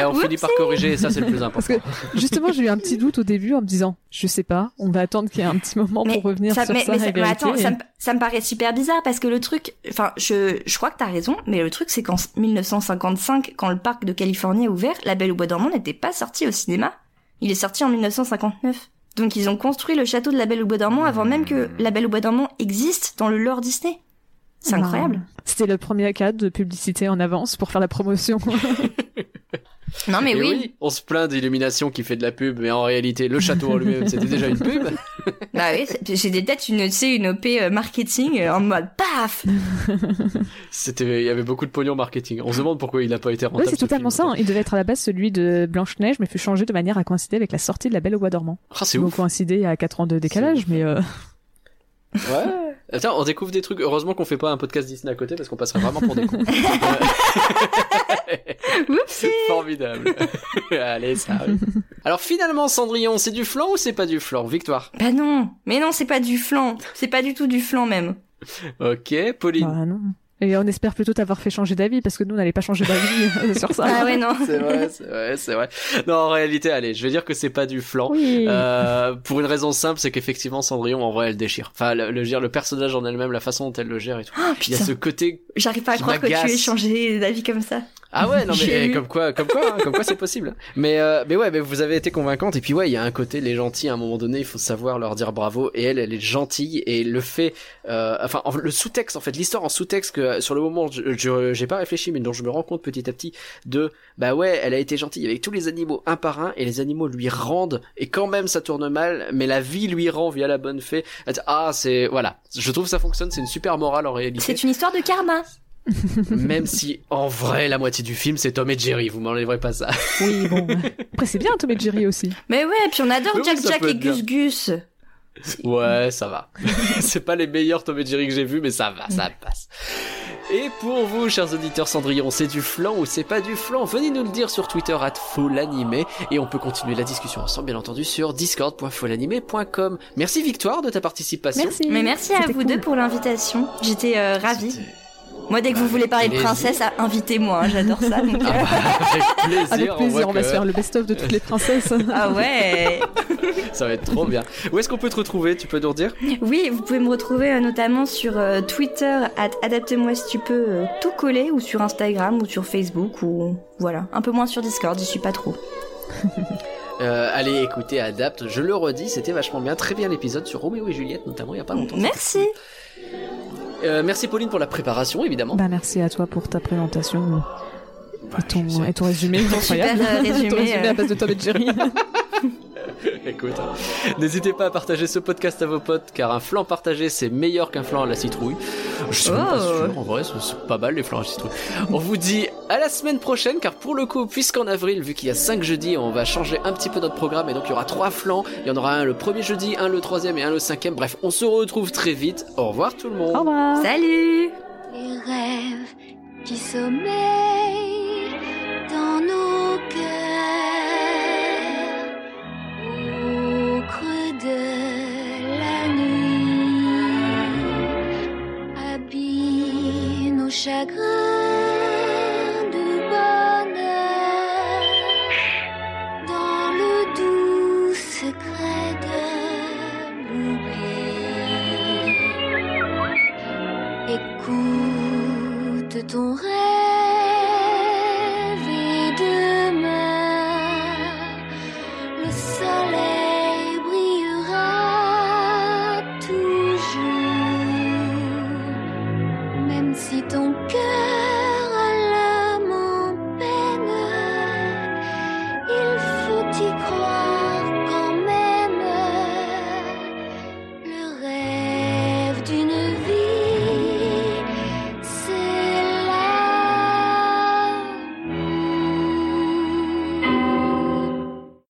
Eh, on finit par corriger, et ça c'est le plus Parce important. que justement, j'ai eu un petit doute au début en me disant, je sais pas, on va attendre qu'il y ait un petit moment pour revenir ça, sur mais, ça mais ça- mais attends, ça me, ça me paraît super bizarre parce que le truc, enfin, je, je crois que t'as raison, mais le truc c'est qu'en 1955, quand le parc de Californie a ouvert, La Belle au Bois dormant n'était pas sorti au cinéma. Il est sorti en 1959. Donc ils ont construit le château de La Belle au Bois dormant avant même que La Belle au Bois dormant existe dans le lore Disney. C'est Ben, incroyable. C'était le premier cas de publicité en avance pour faire la promotion. Non mais Et oui. on se plaint d'illumination qui fait de la pub, mais en réalité, le château en lui-même, c'était déjà une pub. Bah oui, c'est- j'ai des- peut-être une, tu sais, une OP euh, marketing euh, en mode paf. C'était, il y avait beaucoup de pognon marketing. On se demande pourquoi il n'a pas été oui, rentable. c'est ce totalement ça. film. hein. Il devait être à la base celui de Blanche-Neige, mais fut changé de manière à coïncider avec la sortie de La Belle au bois dormant. Ah, c'est ouf. coïncider à 4 ans de décalage, mais euh, Ouais. Attends, on découvre des trucs. Heureusement qu'on fait pas un podcast Disney à côté parce qu'on passerait vraiment pour des cons. c'est formidable. Allez, ça arrive. Alors finalement, Cendrillon, c'est du flan ou c'est pas du flan? Victoire. Bah non, mais non, c'est pas du flan. C'est pas du tout du flan même. Ok, Pauline. bah, non. Et on espère plutôt t'avoir fait changer d'avis parce que nous, on n'allait pas changer d'avis euh, sur ça. Ah ouais, non. C'est vrai, c'est vrai, c'est vrai. Non, en réalité, allez, je vais dire que c'est pas du flan. Oui. Euh, pour une raison simple, c'est qu'effectivement Cendrillon, en vrai, elle déchire. Enfin, le, le, le personnage en elle-même, la façon dont elle le gère et tout. Oh, Il y a ce côté J'arrive pas à qui croire que tu aies changé d'avis comme ça. Ah ouais, non mais eh, comme quoi, comme quoi, hein, comme quoi c'est possible. Mais euh, mais ouais, mais vous avez été convaincante et puis ouais, il y a un côté les gentils à un moment donné, il faut savoir leur dire bravo et elle, elle est gentille et le fait, euh, enfin en- le sous-texte en fait, l'histoire en sous-texte que sur le moment je je- j'ai pas réfléchi mais dont je me rends compte petit à petit de bah ouais, elle a été gentille avec tous les animaux un par un et les animaux lui rendent et quand même ça tourne mal, mais la vie lui rend via la bonne fée. Ah c'est voilà, je trouve ça fonctionne, c'est une super morale en réalité. C'est une histoire de karma. Même si en vrai la moitié du film c'est Tom et Jerry, vous m'enlèverez pas ça. Oui, bon. Après, c'est bien Tom et Jerry aussi. Mais ouais, puis on adore Jack Jack et. Gus Gus. Ouais, ça va. c'est pas les meilleurs Tom et Jerry que j'ai vus, mais ça va, ça passe. Et pour vous, chers auditeurs Cendrillon, c'est du flan ou c'est pas du flan? Venez nous le dire sur Twitter at Folanimé et on peut continuer la discussion ensemble, bien entendu, sur discord.folanimé.com. Merci Victoire de ta participation. Merci. Mais merci à vous cool. deux pour l'invitation. J'étais euh, ravie. Moi, dès que vous voulez parler de princesse, ah, invitez-moi, hein, j'adore ça. donc, euh, Avec plaisir, Avec plaisir, on va que se faire le best-of de toutes les princesses. Ah ouais Ça va être trop bien. Où est-ce qu'on peut te retrouver Tu peux nous redire Oui, vous pouvez me retrouver euh, notamment sur euh, Twitter, at adapte-moi si tu peux, euh, tout coller, ou sur Instagram, ou sur Facebook, ou voilà. Un peu moins sur Discord, j'y suis pas trop. euh, Allez écoutez, adapte. Je le redis, c'était vachement bien. Très bien l'épisode sur Roméo et Juliette, notamment, il y a pas longtemps. Merci Euh, merci Pauline pour la préparation, évidemment. Bah, merci à toi pour ta présentation et ton, et ton résumé. Ton super, incroyable. euh, résumé, ton résumé euh. à base de Tom et Jerry. Écoute, hein. n'hésitez pas à partager ce podcast à vos potes, car un flan partagé c'est meilleur qu'un flan à la citrouille. Je suis même pas Oh. sûr, en vrai, c'est- pas mal les flans à la citrouille. On vous dit à la semaine prochaine, car pour le coup, puisqu'en avril, vu qu'il y a 5 jeudis, on va changer un petit peu notre programme, et donc il y aura 3 flans, il y en aura un le premier jeudi, un le troisième et un le cinquième. Bref, on se retrouve très vite. Au revoir tout le monde. Au revoir. Salut Les rêves qui sommeillent chagrin de bonheur dans le doux secret de l'oubli. Écoute ton rêve.